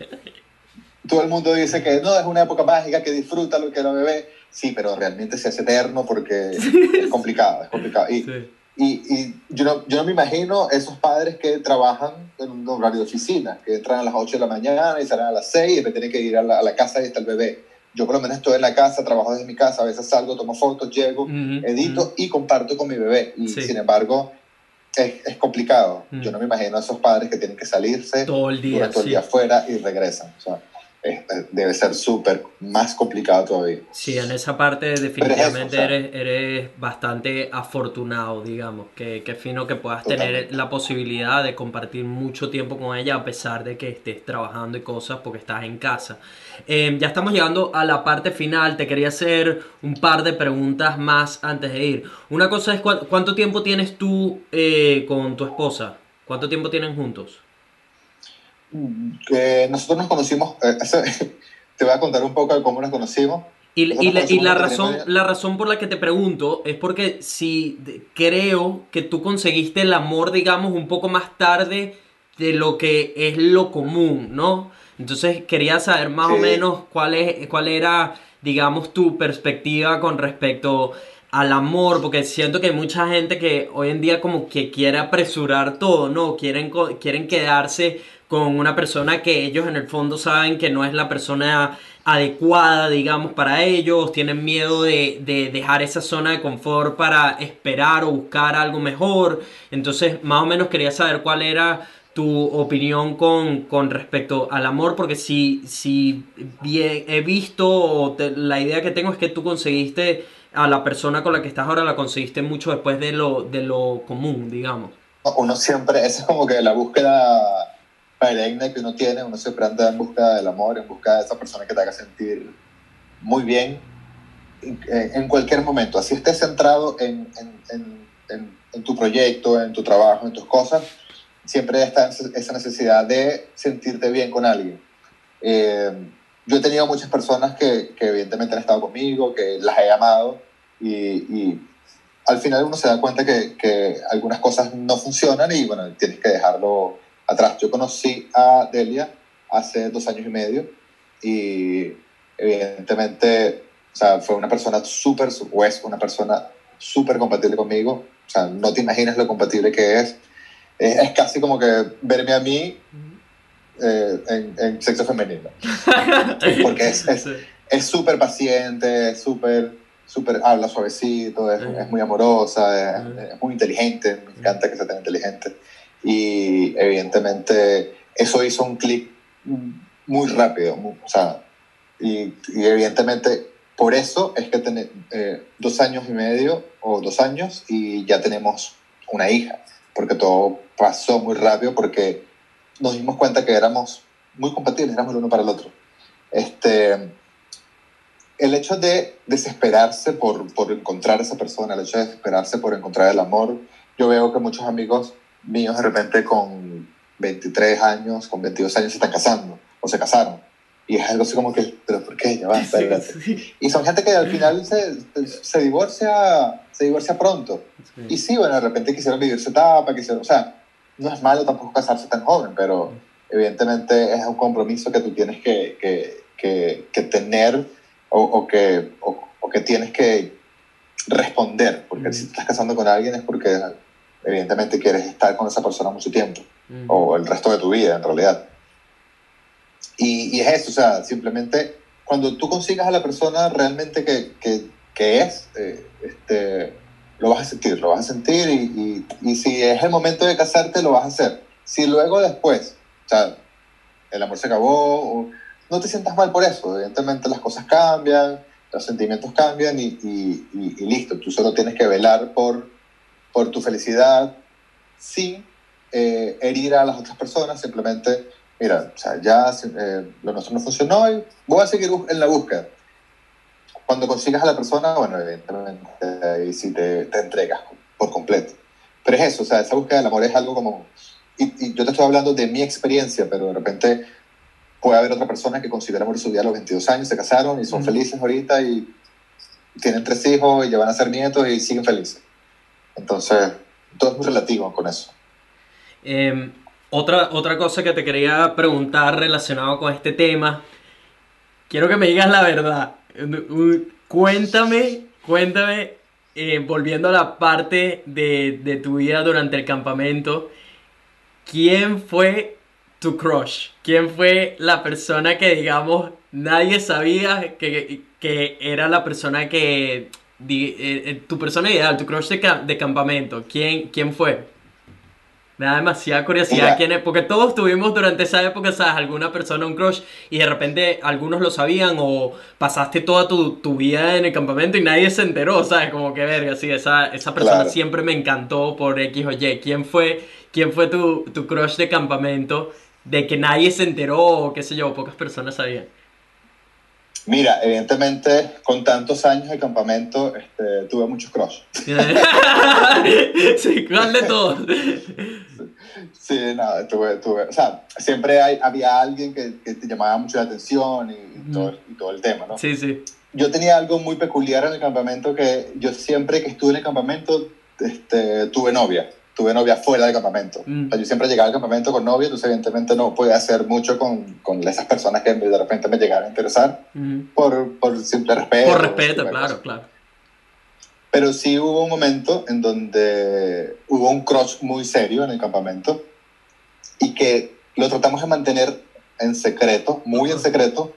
S2: todo el mundo dice que no, es una época mágica, que disfruta lo que la bebé. Sí, pero realmente se hace eterno porque es complicado, es complicado. Y,
S1: Sí.
S2: y, y yo, no, yo no me imagino esos padres que trabajan en un horario de oficina, que entran a las 8 de la mañana y salen a las 6 y después tienen que ir a la, a la casa y está el bebé. Yo por lo menos estoy en la casa, trabajo desde mi casa, a veces salgo, tomo fotos, llego,
S1: Ujú,
S2: edito
S1: ujú.
S2: y comparto con mi bebé. Y
S1: Sí.
S2: sin embargo, es, es complicado.
S1: Mm.
S2: Yo no me imagino a esos padres que tienen que salirse
S1: Todo el día,
S2: todo el
S1: sí.
S2: día afuera y regresan. O sea, debe ser súper más complicado todavía.
S1: Sí, en esa parte definitivamente
S2: o sea-
S1: eres, eres bastante afortunado, digamos, que, que fino que puedas tener la posibilidad de compartir mucho tiempo con ella a pesar de que estés trabajando y cosas porque estás en casa. Eh, ya estamos llegando a la parte final, te quería hacer un par de preguntas más antes de ir. Una cosa es, ¿cuánto, cuánto tiempo tienes tú eh, con tu esposa? ¿Cuánto tiempo tienen juntos?
S2: Que nosotros nos conocimos, eh, te voy a contar un poco de cómo nos conocimos.
S1: Y, y la, y la razón, la razón por la que te pregunto es porque si creo que tú conseguiste el amor, digamos, un poco más tarde de lo que es lo común, ¿no? Entonces quería saber más o
S2: Sí.
S1: menos cuál, es, cuál era, digamos, tu perspectiva con respecto al amor, porque siento que hay mucha gente que hoy en día como que quiere apresurar todo, ¿no? Quieren, quieren quedarse con una persona que ellos en el fondo saben que no es la persona adecuada, digamos, para ellos, tienen miedo de, de, dejar esa zona de confort para esperar o buscar algo mejor. Entonces, más o menos quería saber cuál era tu opinión con, respecto al amor, porque si, si he visto, o la idea que tengo es que tú conseguiste a la persona con la que estás ahora, la conseguiste mucho después de lo, de lo común, digamos.
S2: Uno siempre, es como que la búsqueda perenne que uno tiene, uno siempre anda en busca del amor, en busca de esa persona que te haga sentir muy bien en cualquier momento, así estés centrado en, en, en, en, tu proyecto, en tu trabajo, en tus cosas, siempre está esa necesidad de sentirte bien con alguien. Eh, yo he tenido muchas personas que, que, evidentemente han estado conmigo, que las he amado y, y al final uno se da cuenta que, que, algunas cosas no funcionan y bueno, tienes que dejarlo atrás. Yo conocí a Delia hace dos años y medio y evidentemente o sea, fue una persona súper, o es una persona súper compatible conmigo. O sea, no te imaginas lo compatible que es. Es, casi como que verme a mí eh, en, en, sexo femenino. Porque es súper es, paciente, es súper, súper, habla suavecito, es, es muy amorosa, es, muy inteligente, me encanta que sea tan inteligente. Y evidentemente eso hizo un clic muy rápido, o sea, y, y evidentemente por eso es que tenemos eh, dos años y medio o dos años y ya tenemos una hija, porque todo pasó muy rápido, porque nos dimos cuenta que éramos muy compatibles, éramos el uno para el otro. Este, el hecho de desesperarse por, por encontrar a esa persona, el hecho de desesperarse por encontrar el amor, yo veo que muchos amigos míos de repente con 23 años, con 22 años se están casando o se casaron. Y es algo así como que, ¿pero por qué? Ya va, Y son gente que al final se, se divorcia, se divorcia pronto. Y sí, bueno, de repente quisieron vivir su etapa, quisieron, o sea, no es malo tampoco casarse tan joven, pero evidentemente es un compromiso que tú tienes que, que, que, que tener o, o que, o, que tienes que responder, porque si te estás casando con alguien es porque evidentemente quieres estar con esa persona mucho tiempo, o el resto de tu vida en realidad. Y, y, es eso, o sea, simplemente cuando tú consigas a la persona realmente que, que, que es, eh, este, lo vas a sentir, lo vas a sentir y, y, y, si es el momento de casarte, lo vas a hacer. Si luego después, o sea, el amor se acabó, no te sientas mal por eso, evidentemente las cosas cambian, los sentimientos cambian y, y listo, tú solo tienes que velar por, por tu felicidad sin eh, herir a las otras personas, simplemente mira, o sea, ya eh, lo nuestro no funcionó y voy a seguir en la búsqueda. Cuando consigas a la persona, bueno, evidentemente ahí sí te, te entregas por completo. Pero es eso, o sea, esa búsqueda del amor es algo como... Y, y, yo te estoy hablando de mi experiencia, pero de repente puede haber otra persona que considera amor su vida a los 22 años, se casaron y son mm. felices ahorita y tienen tres hijos y ya van a ser nietos y siguen felices. Entonces, todo es muy relativo con eso.
S1: Eh, otra, otra cosa que te quería preguntar relacionado con este tema. Quiero que me digas la verdad. Cuéntame, cuéntame, eh, volviendo a la parte de, de tu vida durante el campamento, ¿quién fue tu crush? ¿Quién fue la persona que, digamos, nadie sabía que, que era la persona que... Eh, eh, tu persona ideal, tu crush de, de campamento? ¿Quién, ¿Quién fue? Me da demasiada curiosidad quién es, porque todos tuvimos durante esa época, ¿sabes? Alguna persona, un crush, y de repente algunos lo sabían o pasaste toda tu, tu vida en el campamento y nadie se enteró, ¿sabes? Como que verga, sí, esa, esa persona siempre me encantó por X o Y. ¿Quién fue, quién fue tu, tu crush de campamento de que nadie se enteró o qué sé yo, pocas personas sabían?
S2: Mira, evidentemente, con tantos años de campamento, este, tuve muchos crush.
S1: sí, ¿cuál de todos?
S2: Sí, nada, tuve, tuve, o sea, siempre hay, había alguien que, que, te llamaba mucho la atención y, todo, y, todo, el tema, ¿no?
S1: Sí, sí.
S2: Yo tenía algo muy peculiar en el campamento que yo siempre que estuve en el campamento este, tuve novia tuve novia fuera del campamento. Mm. yo siempre llegaba al campamento con novia, entonces evidentemente no podía hacer mucho con, con esas personas que de repente me llegaron a interesar mm. por, por, simple respeto.
S1: Por respeto, claro, claro.
S2: Pero sí hubo un momento en donde hubo un crush muy serio en el campamento y que lo tratamos de mantener en secreto, muy en secreto,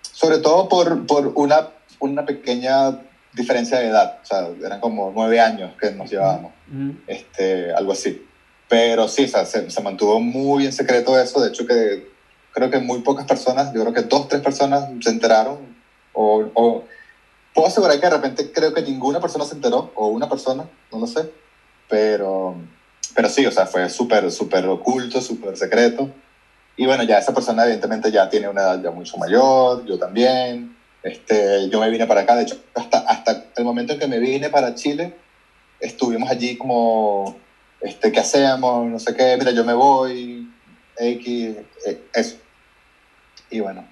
S2: sobre todo por, por una, una pequeña diferencia de edad, o sea, eran como nueve años que nos llevábamos, este, algo así. Pero sí, o sea, se, se, mantuvo muy en secreto eso, de hecho que creo que muy pocas personas, yo creo que dos, tres personas se enteraron, o, o puedo asegurar que de repente creo que ninguna persona se enteró, o una persona, no lo sé, pero, pero sí, o sea, fue súper, súper oculto, súper secreto. Y bueno, ya esa persona evidentemente ya tiene una edad ya mucho mayor, yo también. Este, yo me vine para acá, de hecho, hasta, hasta el momento en que me vine para Chile, estuvimos allí como, este, ¿qué hacemos? No sé qué, mira, yo me voy, X, eh, eso. Y bueno,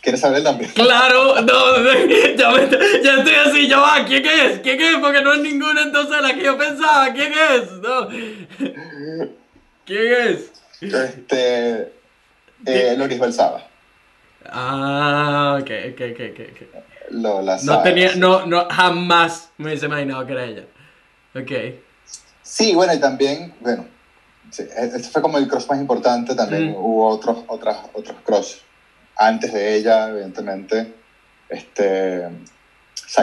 S2: ¿Quieres saber el nombre?
S1: Claro, no, ya, me, ya estoy así, ya va, ¿quién es? ¿Quién es? Porque no es ninguna entonces la que yo pensaba, ¿quién es? No. ¿Quién es?
S2: Este, eh, Loris Belzaba.
S1: Ah, ok, ok, ok, ok.
S2: Lola
S1: no tenía, no, no, jamás me hubiese imaginado que era ella. Ok.
S2: Sí, bueno, y también, bueno, sí, e-, este fue como el cross más importante, también mm. hubo otros, otras, otros cross antes de ella, evidentemente. Este,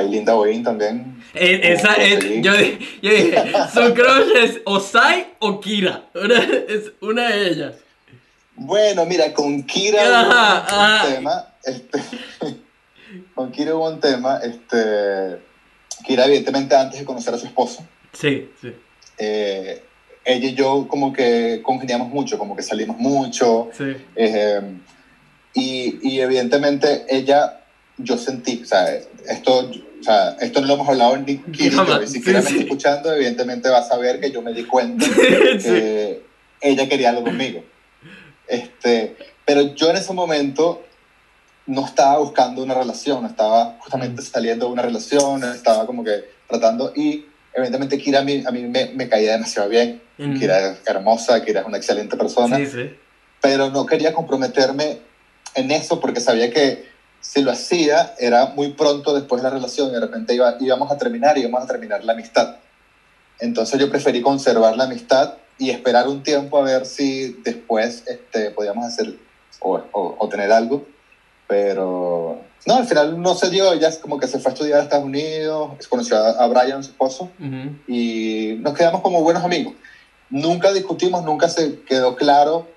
S2: Linda Boyin también.
S1: Eh, esa es, yo, yo, dije, su crush es o Sai o Kira. es una de ellas.
S2: Bueno, mira, con Kira hubo un tema. Este, con Kira hubo un tema. Este, Kira, evidentemente, antes de conocer a su esposo.
S1: Sí, sí.
S2: Eh, ella y yo como que congeniamos mucho, como que salimos mucho.
S1: Sí.
S2: Eh, y, y, evidentemente ella, yo sentí, o sea, esto, o sea, esto no lo hemos hablado ni Kiri, pero si siquiera me está escuchando, evidentemente va a saber que yo me di cuenta que ella quería algo conmigo. Este, pero yo en ese momento no estaba buscando una relación, estaba justamente saliendo de una relación, estaba como que tratando y evidentemente Kira a mí, a mí me, me caía demasiado bien, Kira es hermosa, Kira es una excelente persona,
S1: sí, sí.
S2: pero no quería comprometerme en eso porque sabía que si lo hacía era muy pronto después de la relación y de repente iba, íbamos a terminar y íbamos a terminar la amistad. Entonces yo preferí conservar la amistad y esperar un tiempo a ver si después este, podíamos hacer o, o, tener algo. Pero no, al final no se dio, ella como que se fue a estudiar a Estados Unidos, conoció a, Brian, su esposo, y nos quedamos como buenos amigos. Nunca discutimos, nunca se quedó claro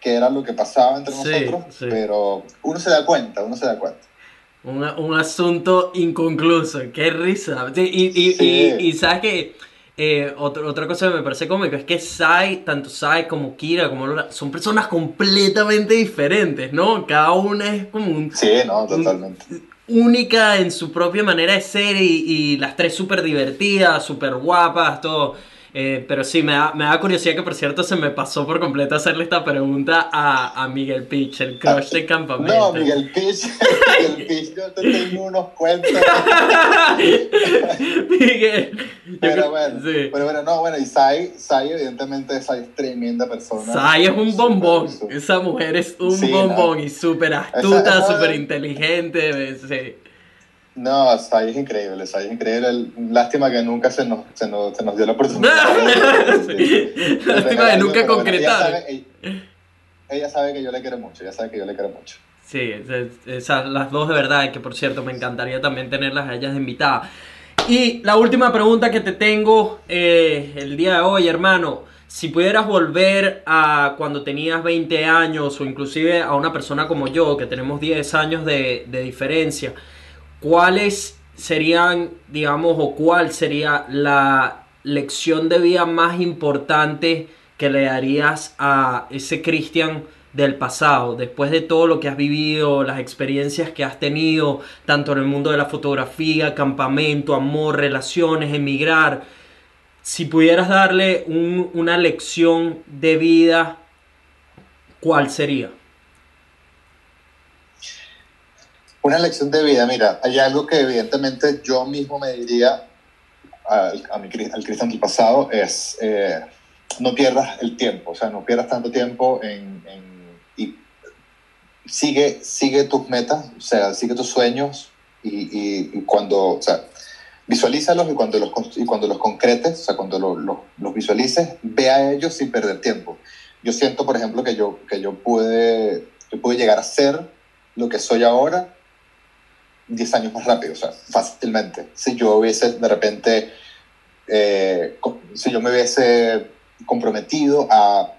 S2: qué era lo que pasaba entre nosotros, pero uno se da cuenta, uno se da cuenta.
S1: un asunto inconcluso, qué risa. y, y, y, y, sabes que eh, otra cosa que me parece cómico es que Sai, tanto Sai como Kira, como Lola, son personas completamente diferentes, ¿no? Cada una es como un...
S2: Sí, no, totalmente.
S1: única en su propia manera de ser y, y las tres súper divertidas, súper guapas, todo eh, pero sí, me da, me da curiosidad que, por cierto, se me pasó por completo hacerle esta pregunta a, a Miguel Pitch, el crush de campamento.
S2: No, Miguel Pitch, Miguel Pitch, yo te tengo unos cuentos.
S1: Miguel.
S2: Pero bueno, sí. pero bueno, no, bueno, y Sai, Sai evidentemente, Sai es tremenda persona.
S1: Sai es un bombón, esa mujer es un bombón y súper astuta, súper inteligente, sí.
S2: No, Sai es increíble, Sai es increíble. Lástima que nunca se nos, se nos, se nos dio la oportunidad.
S1: Lástima que nunca concretar.
S2: Ella, sabe, que yo le quiero mucho, ella sabe que yo le quiero mucho.
S1: Sí, esas, las dos de verdad, que por cierto me encantaría también tenerlas a ellas de invitada. Y la última pregunta que te tengo eh, el día de hoy, hermano. Si pudieras volver a cuando tenías 20 años o inclusive a una persona como yo, que tenemos 10 años de, de diferencia, ¿cuáles serían, digamos, o cuál sería la lección de vida más importante que le darías a ese Cristian del pasado, después de todo lo que has vivido, las experiencias que has tenido, tanto en el mundo de la fotografía, campamento, amor, relaciones, emigrar, si pudieras darle una lección de vida, ¿cuál sería?
S2: Una lección de vida, mira, hay algo que evidentemente yo mismo me diría al, a al cristiano del pasado, es eh, no pierdas el tiempo, o sea, no pierdas tanto tiempo en, y sigue, sigue tus metas, o sea, sigue tus sueños y, cuando, o sea, visualízalos y cuando los, y cuando los concretes, o sea, cuando los, los visualices, ve a ellos sin perder tiempo. yo siento, por ejemplo, que yo, que yo, pude, yo pude llegar a ser lo que soy ahora 10 años más rápido, o sea, fácilmente. Si yo hubiese de repente, eh, si yo me hubiese comprometido a,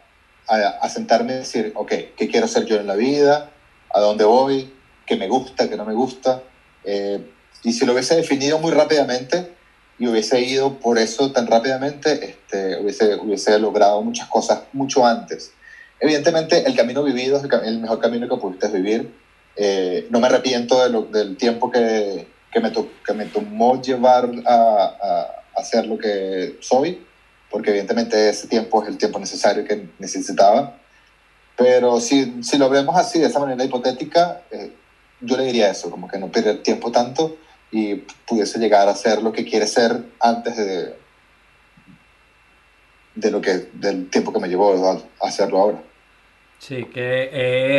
S2: a, sentarme y decir, ok, ¿qué quiero ser yo en la vida? ¿A dónde voy? ¿Qué me gusta? ¿Qué no me gusta? Eh, y si lo hubiese definido muy rápidamente y hubiese ido por eso tan rápidamente, este, hubiese, hubiese logrado muchas cosas mucho antes. Evidentemente, el camino vivido es el, mejor camino que pudiste vivir. Eh, no me arrepiento de lo, del tiempo que, que, me que me tomó llevar a, a, ser lo que soy, porque evidentemente ese tiempo es el tiempo necesario que necesitaba. Pero si, si lo vemos así, de esa manera hipotética, eh, yo le diría eso, como que no perder tiempo tanto y pudiese llegar a ser lo que quiere ser antes de, de lo que, del tiempo que me llevó a hacerlo ahora.
S1: Sí, que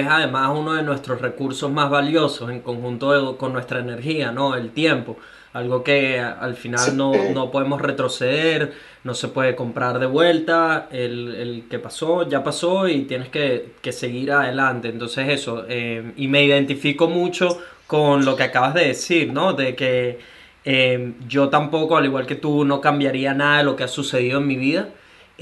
S1: es además uno de nuestros recursos más valiosos en conjunto con nuestra energía, ¿no? El tiempo. Algo que al final no, no, podemos retroceder, no se puede comprar de vuelta, el, el que pasó ya pasó y tienes que, que seguir adelante. Entonces eso, eh, y me identifico mucho con lo que acabas de decir, ¿no? De que eh, yo tampoco, al igual que tú, no cambiaría nada de lo que ha sucedido en mi vida.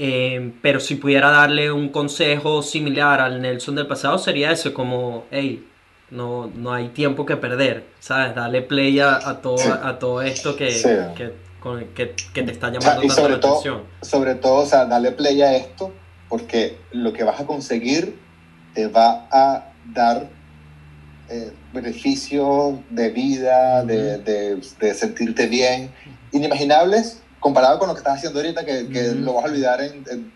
S1: Eh, pero si pudiera darle un consejo similar al Nelson del pasado, sería eso, como, hey, no, no hay tiempo que perder, ¿sabes? Dale play a, todo, a todo esto que, que, que, te está llamando
S2: tanto la atención. Sobre todo, o sea, dale play a esto, porque lo que vas a conseguir te va a dar eh, beneficios de vida, de, de, sentirte bien, inimaginables comparado con lo que estás haciendo ahorita, que, que lo vas a olvidar en,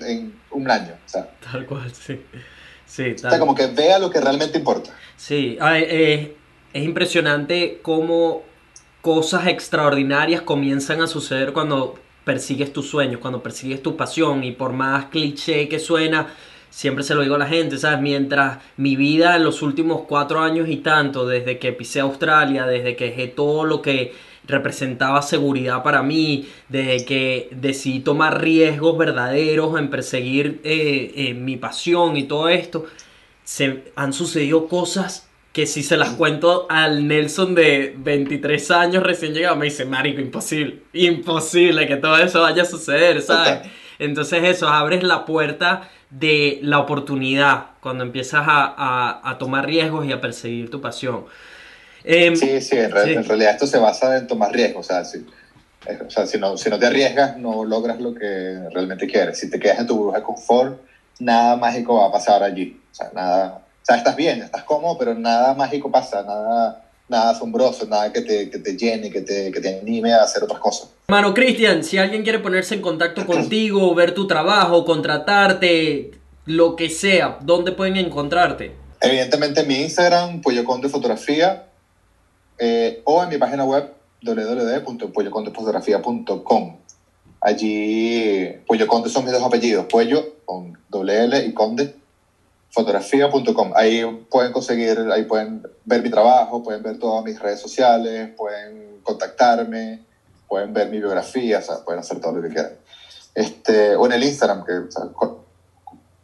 S2: en, un año. O sea.
S1: Tal cual, sí. sí
S2: O sea, como que vea lo que realmente importa.
S1: Sí, eh, es impresionante cómo cosas extraordinarias comienzan a suceder cuando persigues tus sueños, cuando persigues tu pasión y por más cliché que suena, siempre se lo digo a la gente, ¿sabes? Mientras mi vida en los últimos cuatro años y tanto, desde que pisé Australia, desde que dejé todo lo que representaba seguridad para mí, desde que decidí tomar riesgos verdaderos en perseguir eh, eh, mi pasión y todo esto, se han sucedido cosas que si se las cuento al Nelson de 23 años recién llegado, me dice, marico, imposible, imposible que todo eso vaya a suceder, ¿sabes? Entonces eso, abres la puerta de la oportunidad cuando empiezas a, tomar riesgos y a perseguir tu pasión.
S2: Em, sí, sí en, realidad esto se basa en tomar riesgos, o sea, si, o sea si, no, si no te arriesgas no logras lo que realmente quieres. Si te quedas en tu burbuja de confort, nada mágico va a pasar allí. O sea, nada, o sea, estás bien, estás cómodo, pero nada mágico pasa, nada, nada asombroso, nada que te, que te llene, que te, que te anime a hacer otras cosas.
S1: Hermano Cristian, si alguien quiere ponerse en contacto contigo, ver tu trabajo, contratarte, lo que sea, ¿dónde pueden encontrarte?
S2: Evidentemente en mi Instagram, Pollo Conde Fotografía, eh, o en mi página web www.pollocondefotografía.com. Allí, Pollo Conde son mis dos apellidos, Pollo con doble L y Conde, fotografía.com. Ahí pueden conseguir, ahí pueden ver mi trabajo, pueden ver todas mis redes sociales, pueden contactarme pueden ver mi biografía, o sea, pueden hacer todo lo que quieran. Este, o en el Instagram, que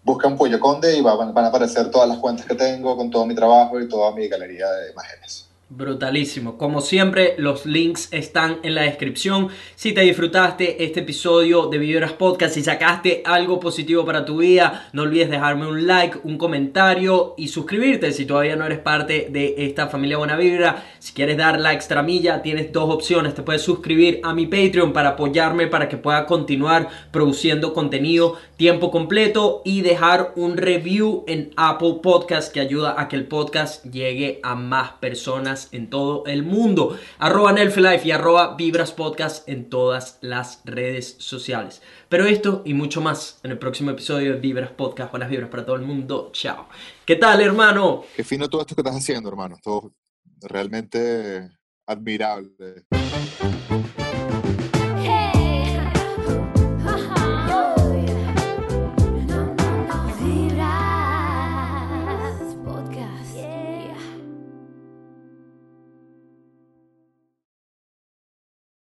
S2: buscan Pollo Conde y van a aparecer todas las cuentas que tengo con todo mi trabajo y toda mi galería de imágenes.
S1: Brutalísimo. Como siempre, los links están en la descripción. Si te disfrutaste este episodio de Vibras Podcast y sacaste algo positivo para tu vida, no olvides dejarme un like, un comentario y suscribirte si todavía no eres parte de esta familia Buena Vibra. Si quieres dar la extra milla, tienes dos opciones. Te puedes suscribir a mi Patreon para apoyarme para que pueda continuar produciendo contenido tiempo completo y dejar un review en Apple Podcast que ayuda a que el podcast llegue a más en todo el mundo. Arroba Nelfelife y arroba Vibras Podcast en todas las redes sociales. Pero esto y mucho más en el próximo episodio de Vibras Podcast. Buenas vibras para todo el mundo. Chao. ¿Qué tal, hermano?
S2: Qué fino todo esto que estás haciendo, hermano. Todo realmente admirable.